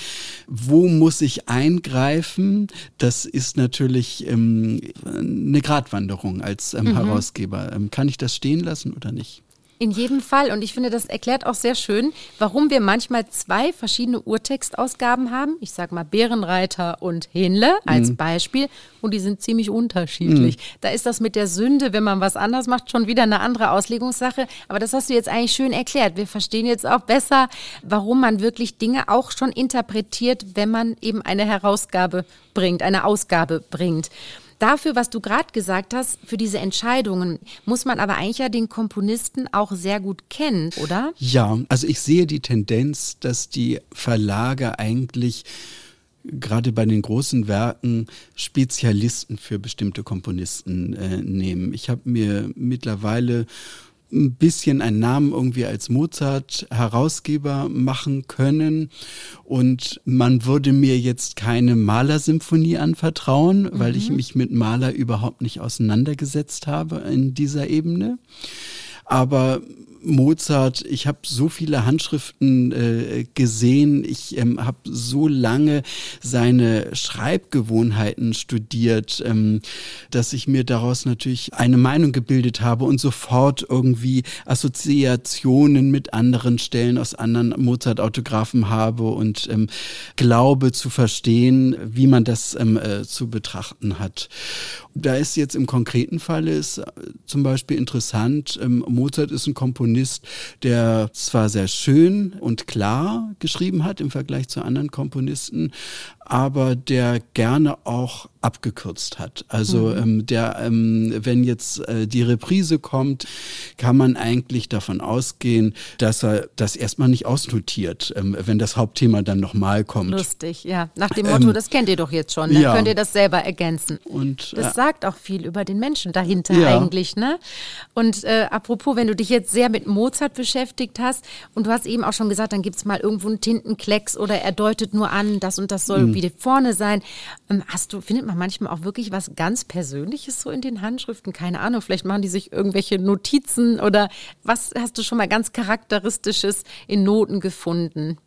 wo muss ich eingreifen. Das ist natürlich ähm, ähm, eine Gratwanderung als ähm, mhm. Herausgeber. Ähm, kann ich das stehen lassen oder nicht? In jedem Fall. Und ich finde, das erklärt auch sehr schön, warum wir manchmal zwei verschiedene Urtextausgaben haben. Ich sage mal Bärenreiter und Hähnle als mhm. Beispiel. Und die sind ziemlich unterschiedlich. Mhm. Da ist das mit der Sünde, wenn man was anders macht, schon wieder eine andere Auslegungssache. Aber das hast du jetzt eigentlich schön erklärt. Wir verstehen jetzt auch besser, warum man wirklich Dinge auch schon interpretiert, wenn man eben eine Herausgabe bringt, eine Ausgabe bringt. Dafür, was du gerade gesagt hast, für diese Entscheidungen muss man aber eigentlich ja den Komponisten auch sehr gut kennen, oder? Ja, also ich sehe die Tendenz, dass die Verlage eigentlich gerade bei den großen Werken Spezialisten für bestimmte Komponisten äh, nehmen. Ich habe mir mittlerweile ein bisschen einen Namen irgendwie als Mozart-Herausgeber machen können. Und man würde mir jetzt keine Malersymphonie anvertrauen, mhm. weil ich mhm. mich mit Maler überhaupt nicht auseinandergesetzt habe in dieser Ebene. Aber Mozart, ich habe so viele Handschriften äh, gesehen, ich ähm, habe so lange seine Schreibgewohnheiten studiert, ähm, dass ich mir daraus natürlich eine Meinung gebildet habe und sofort irgendwie Assoziationen mit anderen Stellen aus anderen Mozart-Autographen habe und ähm, glaube zu verstehen, wie man das ähm, äh, zu betrachten hat. Da ist jetzt im konkreten Fall ist äh, zum Beispiel interessant, ähm, Mozart ist ein Komponist, Komponist, der zwar sehr schön und klar geschrieben hat im Vergleich zu anderen Komponisten, aber der gerne auch abgekürzt hat. Also mhm. ähm, der, ähm, wenn jetzt äh, die Reprise kommt, kann man eigentlich davon ausgehen, dass er das erstmal nicht ausnotiert, ähm, wenn das Hauptthema dann nochmal kommt. Lustig, ja. Nach dem Motto, ähm, das kennt ihr doch jetzt schon, dann ja. könnt ihr das selber ergänzen. Und das äh, sagt auch viel über den Menschen dahinter ja. eigentlich, ne? Und äh, apropos, wenn du dich jetzt sehr mit Mozart beschäftigt hast und du hast eben auch schon gesagt, dann gibt es mal irgendwo einen Tintenklecks oder er deutet nur an, das und das soll mhm wie vorne sein. Ähm, hast du, findet man manchmal auch wirklich was ganz Persönliches so in den Handschriften? Keine Ahnung, vielleicht machen die sich irgendwelche Notizen oder was hast du schon mal ganz Charakteristisches in Noten gefunden?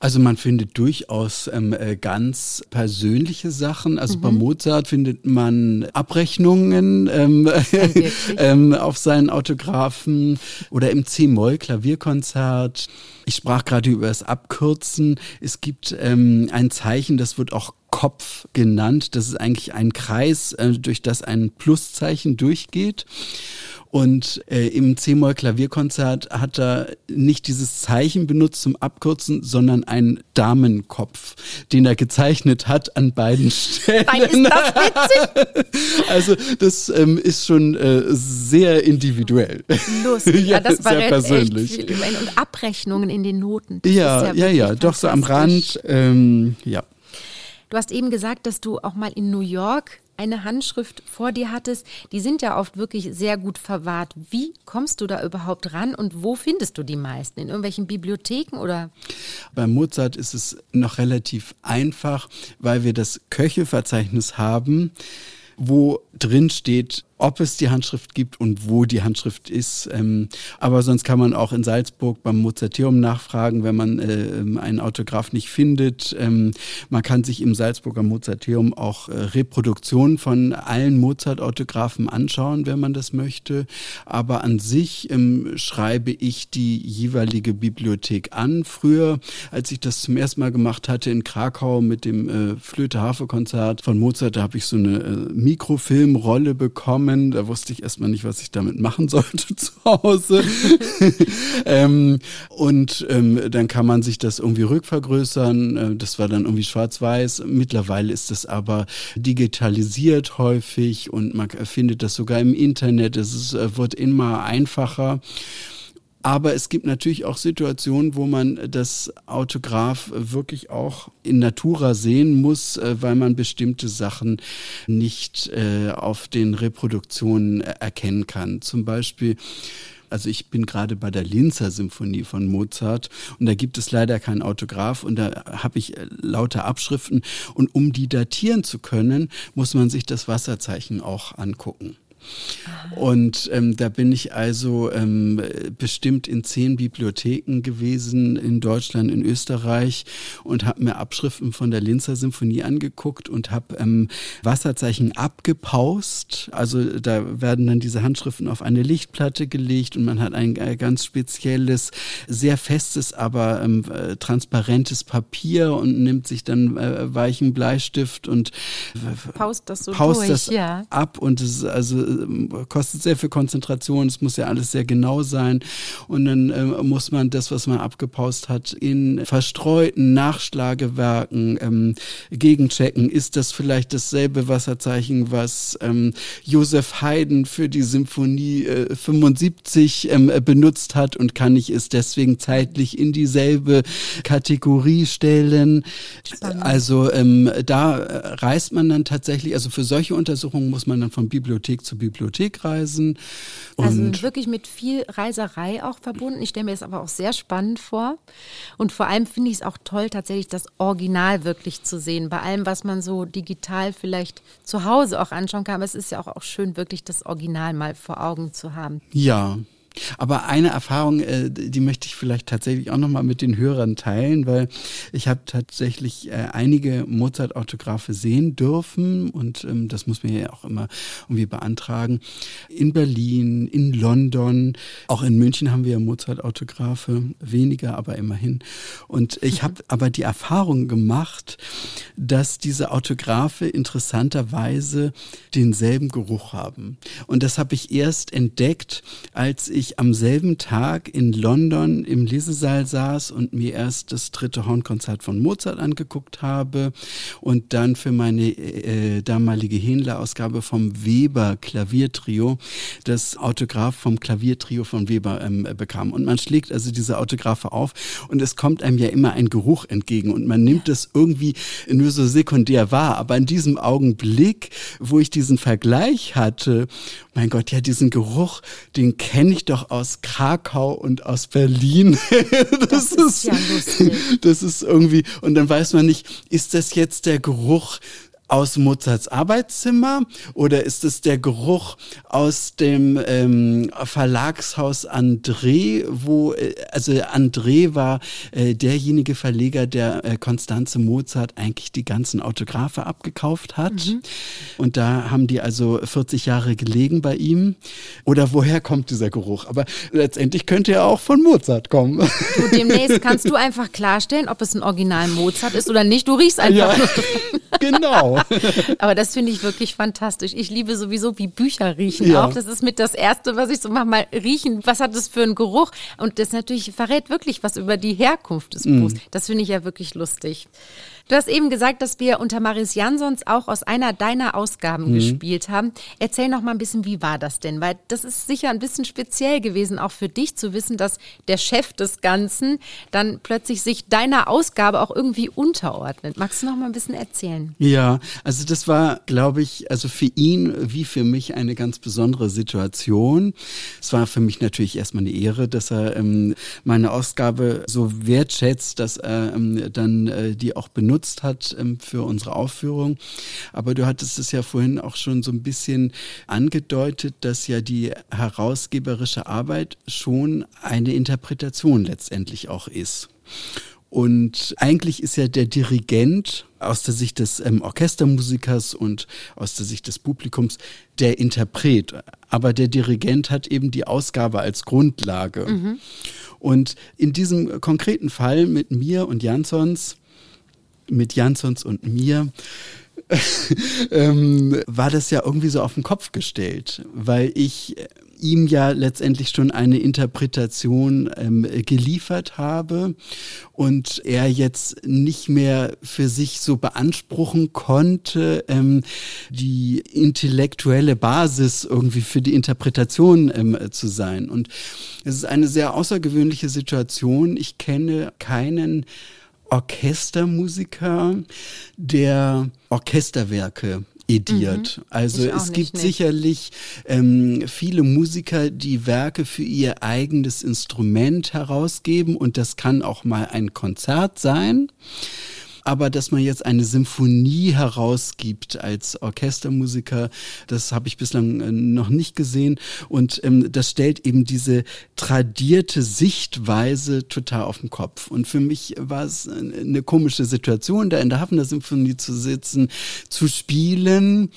Also man findet durchaus ähm, äh, ganz persönliche Sachen. Also mhm. bei Mozart findet man Abrechnungen ähm, ähm, auf seinen Autographen oder im C-Moll Klavierkonzert. Ich sprach gerade über das Abkürzen. Es gibt ähm, ein Zeichen, das wird auch Kopf genannt. Das ist eigentlich ein Kreis, äh, durch das ein Pluszeichen durchgeht. Und äh, im C-Moll Klavierkonzert hat er nicht dieses Zeichen benutzt zum Abkürzen, sondern einen Damenkopf, den er gezeichnet hat an beiden Stellen. Nein, ist das witzig? Also das ähm, ist schon äh, sehr individuell. Lustig, ja, das war sehr persönlich. Echt viel. Und Abrechnungen in den Noten. Das ja, ja, ja, doch so am Rand. Ähm, ja. Du hast eben gesagt, dass du auch mal in New York eine Handschrift vor dir hattest, die sind ja oft wirklich sehr gut verwahrt. Wie kommst du da überhaupt ran und wo findest du die meisten? In irgendwelchen Bibliotheken oder? Bei Mozart ist es noch relativ einfach, weil wir das Köchelverzeichnis haben wo drin steht, ob es die Handschrift gibt und wo die Handschrift ist. Ähm, aber sonst kann man auch in Salzburg beim Mozarteum nachfragen, wenn man äh, ähm, einen Autograph nicht findet. Ähm, man kann sich im Salzburger Mozarteum auch äh, Reproduktionen von allen Mozart-Autographen anschauen, wenn man das möchte. Aber an sich schreibe ich die jeweilige Bibliothek an. Früher, als ich das zum ersten Mal gemacht hatte in Krakau mit dem äh, Flöte-Harfe-Konzert von Mozart, da habe ich so eine Mikrofilmrolle bekommen gekommen. Da wusste ich erstmal nicht, was ich damit machen sollte zu Hause. ähm, und ähm, dann kann man sich das irgendwie rückvergrößern. Äh, das war dann irgendwie schwarz-weiß. Mittlerweile ist das aber digitalisiert häufig und man findet das sogar im Internet. Es äh, wird immer einfacher. Aber es gibt natürlich auch Situationen, wo man das Autograph wirklich auch in Natura sehen muss, äh, weil man bestimmte Sachen nicht äh, auf den Reproduktionen erkennen kann. Zum Beispiel also ich bin gerade bei der Linzer Symphonie von Mozart und da gibt es leider kein Autograph und da habe ich äh, lauter Abschriften und um die datieren zu können, muss man sich das Wasserzeichen auch angucken. Und ähm, da bin ich also ähm, bestimmt in zehn Bibliotheken gewesen in Deutschland, in Österreich und habe mir Abschriften von der Linzer Symphonie angeguckt und habe ähm, Wasserzeichen abgepaust. Also da werden dann diese Handschriften auf eine Lichtplatte gelegt und man hat ein äh, ganz spezielles, sehr festes, aber ähm, äh, transparentes Papier und nimmt sich dann äh, weichen Bleistift und äh, paust das so paust durch, das ja. ab und es ist also kostet sehr viel Konzentration, es muss ja alles sehr genau sein. Und dann äh, muss man das, was man abgepaust hat, in verstreuten Nachschlagewerken ähm, gegenchecken. Ist das vielleicht dasselbe Wasserzeichen, was ähm, Josef Haydn für die Symphonie äh, 75 ähm, benutzt hat und kann ich es deswegen zeitlich in dieselbe Kategorie stellen? Spannend. Also ähm, da äh, reist man dann tatsächlich, also für solche Untersuchungen muss man dann von Bibliothek zu Bibliothek Bibliothekreisen. Also wirklich mit viel Reiserei auch verbunden. Ich stelle mir das aber auch sehr spannend vor. Und vor allem finde ich es auch toll, tatsächlich das Original wirklich zu sehen. Bei allem, was man so digital vielleicht zu Hause auch anschauen kann. Aber es ist ja auch, auch schön, wirklich das Original mal vor Augen zu haben. Ja, aber eine Erfahrung, äh, die möchte ich vielleicht tatsächlich auch nochmal mit den Hörern teilen, weil ich habe tatsächlich äh, einige Mozart-Autographe sehen dürfen und ähm, das muss man ja auch immer irgendwie beantragen. In Berlin, in London, auch in München haben wir ja Mozart-Autographe, weniger, aber immerhin. Und ich habe aber die Erfahrung gemacht, dass diese Autographe interessanterweise denselben Geruch haben. Und das habe ich erst entdeckt, als ich ich am selben Tag in London im Lesesaal saß und mir erst das dritte Hornkonzert von Mozart angeguckt habe und dann für meine äh, damalige Händler-Ausgabe vom Weber Klaviertrio das Autograph vom Klaviertrio von Weber ähm, bekam. Und man schlägt also diese Autographe auf und es kommt einem ja immer ein Geruch entgegen und man nimmt es irgendwie nur so sekundär wahr. Aber in diesem Augenblick, wo ich diesen Vergleich hatte, mein Gott, ja, diesen Geruch, den kenne ich doch aus Krakau und aus Berlin. das, das ist, ist ja lustig. Das ist irgendwie, und dann weiß man nicht, ist das jetzt der Geruch aus Mozarts Arbeitszimmer oder ist es der Geruch aus dem ähm, Verlagshaus André, wo, äh, also André war äh, derjenige Verleger, der äh, Konstanze Mozart eigentlich die ganzen Autographe abgekauft hat. Mhm. Und da haben die also 40 Jahre gelegen bei ihm. Oder woher kommt dieser Geruch? Aber letztendlich könnte er auch von Mozart kommen. Du, demnächst kannst du einfach klarstellen, ob es ein Original Mozart ist oder nicht. Du riechst einfach. Ja, genau. Genau. Aber das finde ich wirklich fantastisch. Ich liebe sowieso, wie Bücher riechen ja. auch. Das ist mit das Erste, was ich so mache, mal riechen. Was hat das für einen Geruch? Und das natürlich verrät wirklich was über die Herkunft des Buchs. Mm. Das finde ich ja wirklich lustig. Du hast eben gesagt, dass wir unter Maris Jansons auch aus einer deiner Ausgaben mhm. gespielt haben. Erzähl noch mal ein bisschen, wie war das denn? Weil das ist sicher ein bisschen speziell gewesen, auch für dich zu wissen, dass der Chef des Ganzen dann plötzlich sich deiner Ausgabe auch irgendwie unterordnet. Magst du noch mal ein bisschen erzählen? Ja, also das war, glaube ich, also für ihn wie für mich eine ganz besondere Situation. Es war für mich natürlich erstmal eine Ehre, dass er ähm, meine Ausgabe so wertschätzt, dass er ähm, dann äh, die auch benutzt genutzt hat ähm, für unsere Aufführung. Aber du hattest es ja vorhin auch schon so ein bisschen angedeutet, dass ja die herausgeberische Arbeit schon eine Interpretation letztendlich auch ist. Und eigentlich ist ja der Dirigent aus der Sicht des ähm, Orchestermusikers und aus der Sicht des Publikums der Interpret. Aber der Dirigent hat eben die Ausgabe als Grundlage. Mhm. Und in diesem konkreten Fall mit mir und Jansons mit Jansons und mir, ähm, war das ja irgendwie so auf den Kopf gestellt, weil ich ihm ja letztendlich schon eine Interpretation ähm, geliefert habe und er jetzt nicht mehr für sich so beanspruchen konnte, ähm, die intellektuelle Basis irgendwie für die Interpretation ähm, zu sein. Und es ist eine sehr außergewöhnliche Situation. Ich kenne keinen Orchestermusiker, der Orchesterwerke ediert. Mhm. Also es gibt nicht. sicherlich ähm, viele Musiker, die Werke für ihr eigenes Instrument herausgeben und das kann auch mal ein Konzert sein aber dass man jetzt eine Symphonie herausgibt als Orchestermusiker, das habe ich bislang äh, noch nicht gesehen. Und ähm, das stellt eben diese tradierte Sichtweise total auf den Kopf. Und für mich war es eine komische Situation, da in der Hafner Symphonie zu sitzen, zu spielen.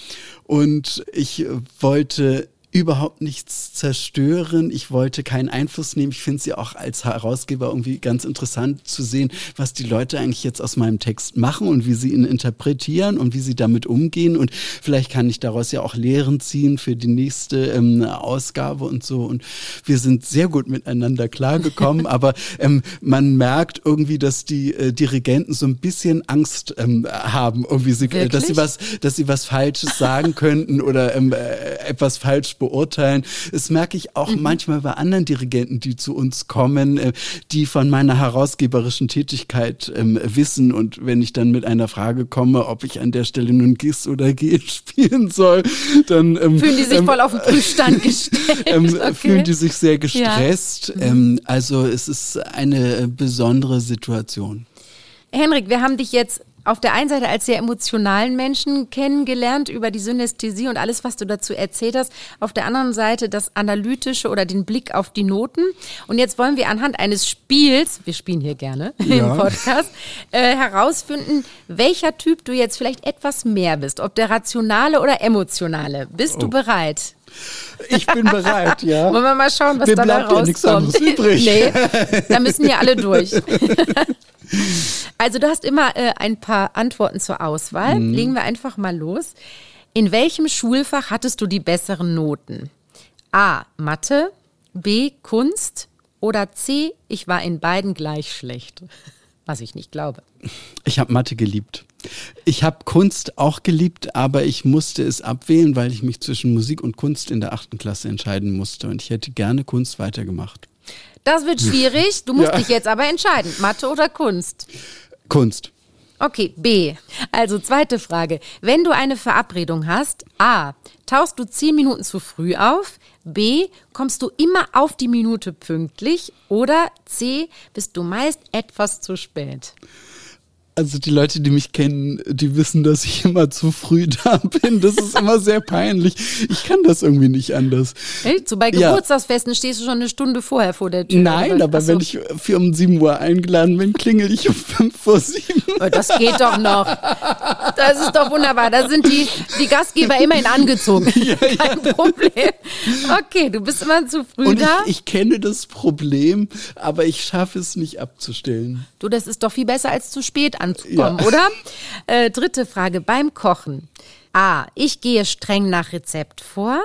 Und ich wollte überhaupt nichts zerstören. Ich wollte keinen Einfluss nehmen. Ich finde sie auch als Herausgeber irgendwie ganz interessant zu sehen, was die Leute eigentlich jetzt aus meinem Text machen und wie sie ihn interpretieren und wie sie damit umgehen. Und vielleicht kann ich daraus ja auch Lehren ziehen für die nächste ähm, Ausgabe und so. Und wir sind sehr gut miteinander klargekommen, aber ähm, man merkt irgendwie, dass die äh, Dirigenten so ein bisschen Angst ähm, haben, irgendwie sie, dass sie was, dass sie was Falsches sagen könnten oder ähm, äh, etwas falsch beurteilen. Das merke ich auch mhm. manchmal bei anderen Dirigenten, die zu uns kommen, äh, die von meiner herausgeberischen Tätigkeit ähm, wissen. Und wenn ich dann mit einer Frage komme, ob ich an der Stelle nun Gis oder G spielen soll, dann ähm, fühlen die sich ähm, voll auf den Prüfstand gestellt. Ähm, okay. Fühlen die sich sehr gestresst. Ja. Mhm. also es ist eine besondere Situation. Henrik, wir haben dich jetzt auf der einen Seite als sehr emotionalen Menschen kennengelernt über die Synästhesie und alles, was du dazu erzählt hast. Auf der anderen Seite das Analytische oder den Blick auf die Noten. Und jetzt wollen wir anhand eines Spiels, wir spielen hier gerne ja. im Podcast, äh, herausfinden, welcher Typ du jetzt vielleicht etwas mehr bist. Ob der rationale oder emotionale. Bist oh. du bereit? Ich bin bereit, ja. Wollen wir mal schauen, was Mir da rauskommt. Ja übrig. nee, da müssen ja alle durch. also du hast immer äh, ein paar Antworten zur Auswahl. Mhm. Legen wir einfach mal los. In welchem Schulfach hattest du die besseren Noten? A. Mathe, B. Kunst oder C. Ich war in beiden gleich schlecht. Was ich nicht glaube. Ich habe Mathe geliebt. Ich habe Kunst auch geliebt, aber ich musste es abwählen, weil ich mich zwischen Musik und Kunst in der achten Klasse entscheiden musste. Und ich hätte gerne Kunst weitergemacht. Das wird schwierig. Du musst ja. dich jetzt aber entscheiden. Mathe oder Kunst? Kunst. Okay, B. Also zweite Frage. Wenn du eine Verabredung hast, A, tauchst du zehn Minuten zu früh auf, B, kommst du immer auf die Minute pünktlich oder C, bist du meist etwas zu spät? Also die Leute, die mich kennen, die wissen, dass ich immer zu früh da bin. Das ist immer sehr peinlich. Ich kann das irgendwie nicht anders. Echt? So bei Geburtstagsfesten ja. stehst du schon eine Stunde vorher vor der Tür. Nein, aber so. wenn ich für um 7 Uhr eingeladen bin, klingel ich um 5 vor 7. Das geht doch noch. Das ist doch wunderbar. Da sind die, die Gastgeber immerhin angezogen. Ja, Kein ja. Problem. Okay, du bist immer zu früh Und da. Ich, ich kenne das Problem, aber ich schaffe es nicht abzustellen. Du, das ist doch viel besser als zu spät an anzukommen, ja. oder? Äh, dritte Frage beim Kochen. A. Ich gehe streng nach Rezept vor.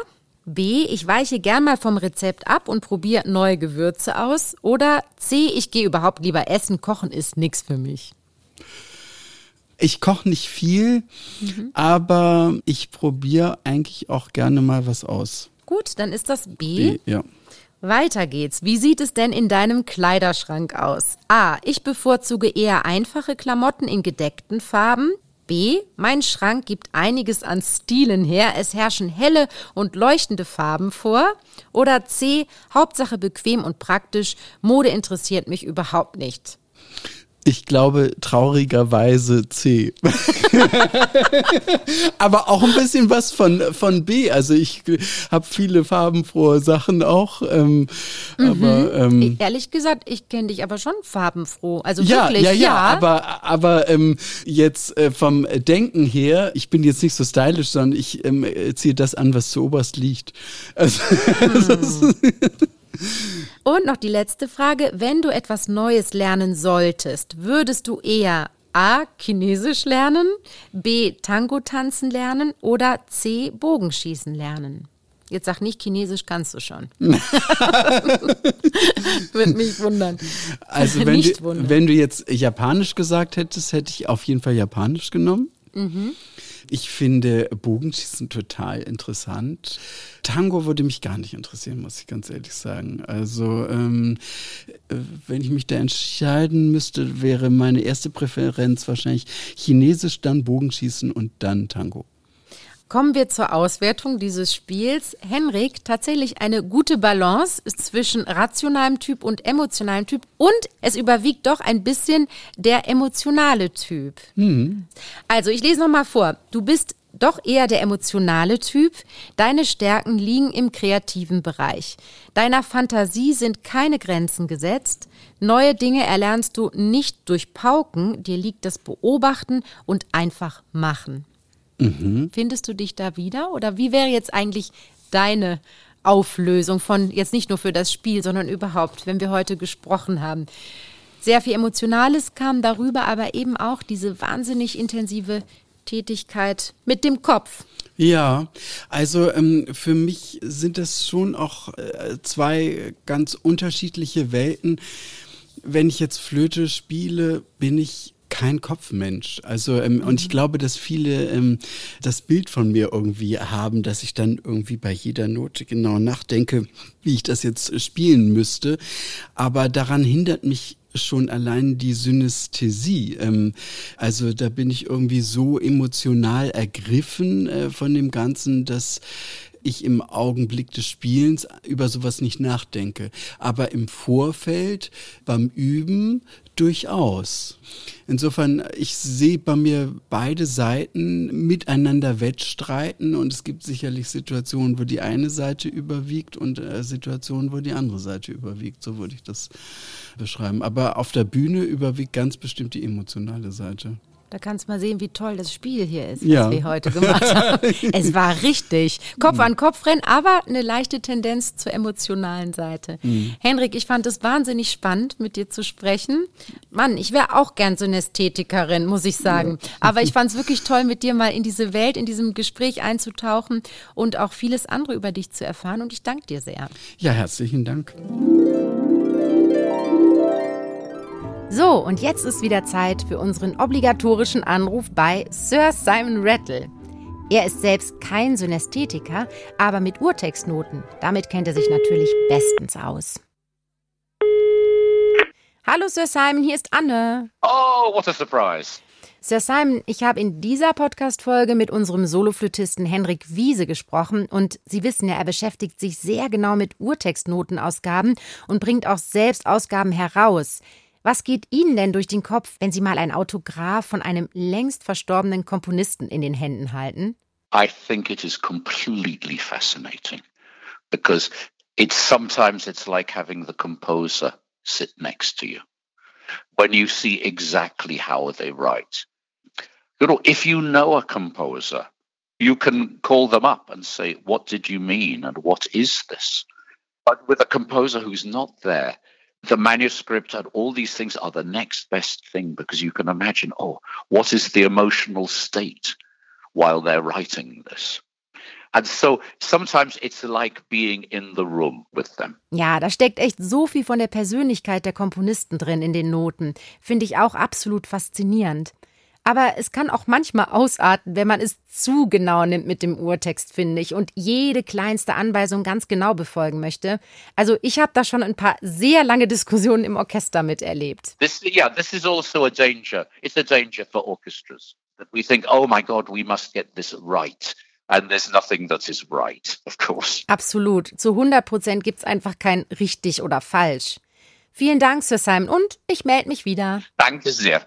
B. Ich weiche gern mal vom Rezept ab und probiere neue Gewürze aus. Oder C. Ich gehe überhaupt lieber essen. Kochen ist nichts für mich. Ich koche nicht viel, mhm. aber ich probiere eigentlich auch gerne mal was aus. Gut, dann ist das B. B ja. Weiter geht's. Wie sieht es denn in deinem Kleiderschrank aus? A. Ich bevorzuge eher einfache Klamotten in gedeckten Farben. B. Mein Schrank gibt einiges an Stilen her. Es herrschen helle und leuchtende Farben vor. Oder C. Hauptsache bequem und praktisch. Mode interessiert mich überhaupt nicht. Ich glaube traurigerweise C. Aber auch ein bisschen was von, von B. Also ich habe viele farbenfrohe Sachen auch. Ähm, mhm. aber, ähm, Ehrlich gesagt, ich kenne dich aber schon farbenfroh. Also ja, wirklich, ja, ja. ja. Aber, aber ähm, jetzt äh, vom Denken her, ich bin jetzt nicht so stylisch, sondern ich ähm, ziehe das an, was zu oberst liegt. Also, mhm. Und noch die letzte Frage. Wenn du etwas Neues lernen solltest, würdest du eher A. Chinesisch lernen, B. Tango tanzen lernen oder C. Bogenschießen lernen? Jetzt sag nicht, Chinesisch kannst du schon. Würde mich wundern. Also wenn du, wenn du jetzt Japanisch gesagt hättest, hätte ich auf jeden Fall Japanisch genommen. Mhm. Ich finde Bogenschießen total interessant. Tango würde mich gar nicht interessieren, muss ich ganz ehrlich sagen. Also, ähm, äh, wenn ich mich da entscheiden müsste, wäre meine erste Präferenz wahrscheinlich Chinesisch, dann Bogenschießen und dann Tango. Kommen wir zur Auswertung dieses Spiels. Henrik, tatsächlich eine gute Balance zwischen rationalem Typ und emotionalem Typ und es überwiegt doch ein bisschen der emotionale Typ. Mhm. Also, ich lese nochmal vor. Du bist doch eher der emotionale Typ. Deine Stärken liegen im kreativen Bereich. Deiner Fantasie sind keine Grenzen gesetzt. Neue Dinge erlernst du nicht durch Pauken. Dir liegt das Beobachten und einfach machen. Mhm. Findest du dich da wieder? Oder wie wäre jetzt eigentlich deine Auflösung von jetzt nicht nur für das Spiel, sondern überhaupt, wenn wir heute gesprochen haben? Sehr viel Emotionales kam darüber, aber eben auch diese wahnsinnig intensive Tätigkeit mit dem Kopf. Ja, also ähm, für mich sind das schon auch äh, zwei ganz unterschiedliche Welten. Wenn ich jetzt Flöte spiele, bin ich kein Kopfmensch. Also ähm, und ich mhm. glaube, dass viele ähm, das Bild von mir irgendwie haben, dass ich dann irgendwie bei jeder Note genau nachdenke, wie ich das jetzt spielen müsste. Aber daran hindert mich schon allein die Synästhesie. Ähm, also da bin ich irgendwie so emotional ergriffen äh, von dem Ganzen, dass ich im Augenblick des Spielens über sowas nicht nachdenke. Aber im Vorfeld, beim Üben, durchaus. Insofern, ich sehe bei mir beide Seiten miteinander wettstreiten und es gibt sicherlich Situationen, wo die eine Seite überwiegt und äh, Situationen, wo die andere Seite überwiegt. So würde ich das beschreiben. Aber auf der Bühne überwiegt ganz bestimmt die emotionale Seite. Da kannst du mal sehen, wie toll das Spiel hier ist, was ja. wir heute gemacht haben. es war richtig. Kopf an Kopf rennen, aber eine leichte Tendenz zur emotionalen Seite. Mhm. Henrik, ich fand es wahnsinnig spannend, mit dir zu sprechen. Mann, ich wäre auch gern so eine Ästhetikerin, muss ich sagen. Ja. Aber ich fand es wirklich toll, mit dir mal in diese Welt, in diesem Gespräch einzutauchen und auch vieles andere über dich zu erfahren. Und ich danke dir sehr. Ja, herzlichen Dank. So, und jetzt ist wieder Zeit für unseren obligatorischen Anruf bei Sir Simon Rattle. Er ist selbst kein Synästhetiker, aber mit Urtextnoten. Damit kennt er sich natürlich bestens aus. Hallo Sir Simon, hier ist Anne. Oh, what a surprise. Sir Simon, ich habe in dieser Podcast-Folge mit unserem Soloflötisten Henrik Wiese gesprochen und Sie wissen ja, er beschäftigt sich sehr genau mit Urtextnotenausgaben und bringt auch selbst Ausgaben heraus. Was geht Ihnen denn durch den Kopf, wenn Sie mal ein Autograph von einem längst verstorbenen Komponisten in den Händen halten? I think it is completely fascinating because it's sometimes it's like having the composer sit next to you when you see exactly how they write. You know, if you know a composer, you can call them up and say, What did you mean? And what is this? But with a composer who's not there, the manuscript and all these things are the next best thing because you can imagine, oh, what is the emotional state while they're writing this? And so sometimes it's like being in the room with them. Ja, da steckt echt so viel von der Persönlichkeit der Komponisten drin in den Noten. Finde ich auch absolut faszinierend. Aber es kann auch manchmal ausarten, wenn man es zu genau nimmt mit dem Urtext, finde ich, und jede kleinste Anweisung ganz genau befolgen möchte. Also ich habe da schon ein paar sehr lange Diskussionen im Orchester miterlebt. This, yeah, this is also a danger. It's a danger for orchestras. That we think, oh my God, we must get this right. And there's nothing that is right, of course. Absolut. Zu 100 Prozent gibt es einfach kein richtig oder falsch. Vielen Dank, Sir Simon, und ich melde mich wieder. Danke sehr.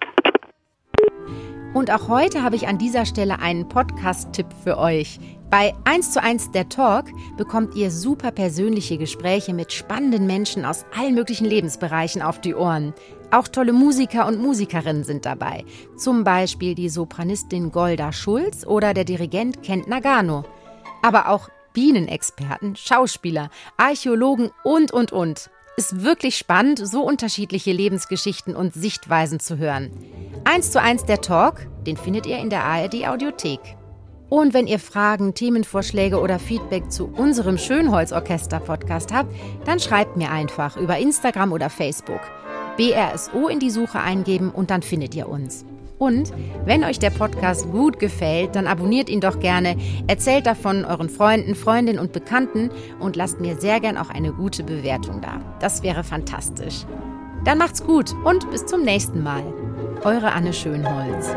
Und auch heute habe ich an dieser Stelle einen Podcast-Tipp für euch. Bei 1 zu 1 der Talk bekommt ihr super persönliche Gespräche mit spannenden Menschen aus allen möglichen Lebensbereichen auf die Ohren. Auch tolle Musiker und Musikerinnen sind dabei. Zum Beispiel die Sopranistin Golda Schulz oder der Dirigent Kent Nagano. Aber auch Bienenexperten, Schauspieler, Archäologen und, und, und. Ist wirklich spannend, so unterschiedliche Lebensgeschichten und Sichtweisen zu hören. 1 zu 1 der Talk, den findet ihr in der ARD Audiothek. Und wenn ihr Fragen, Themenvorschläge oder Feedback zu unserem Schönholz-Orchester-Podcast habt, dann schreibt mir einfach über Instagram oder Facebook. BRSO in die Suche eingeben und dann findet ihr uns. Und wenn euch der Podcast gut gefällt, dann abonniert ihn doch gerne, erzählt davon euren Freunden, Freundinnen und Bekannten und lasst mir sehr gern auch eine gute Bewertung da. Das wäre fantastisch. Dann macht's gut und bis zum nächsten Mal. Eure Anne Schönholz.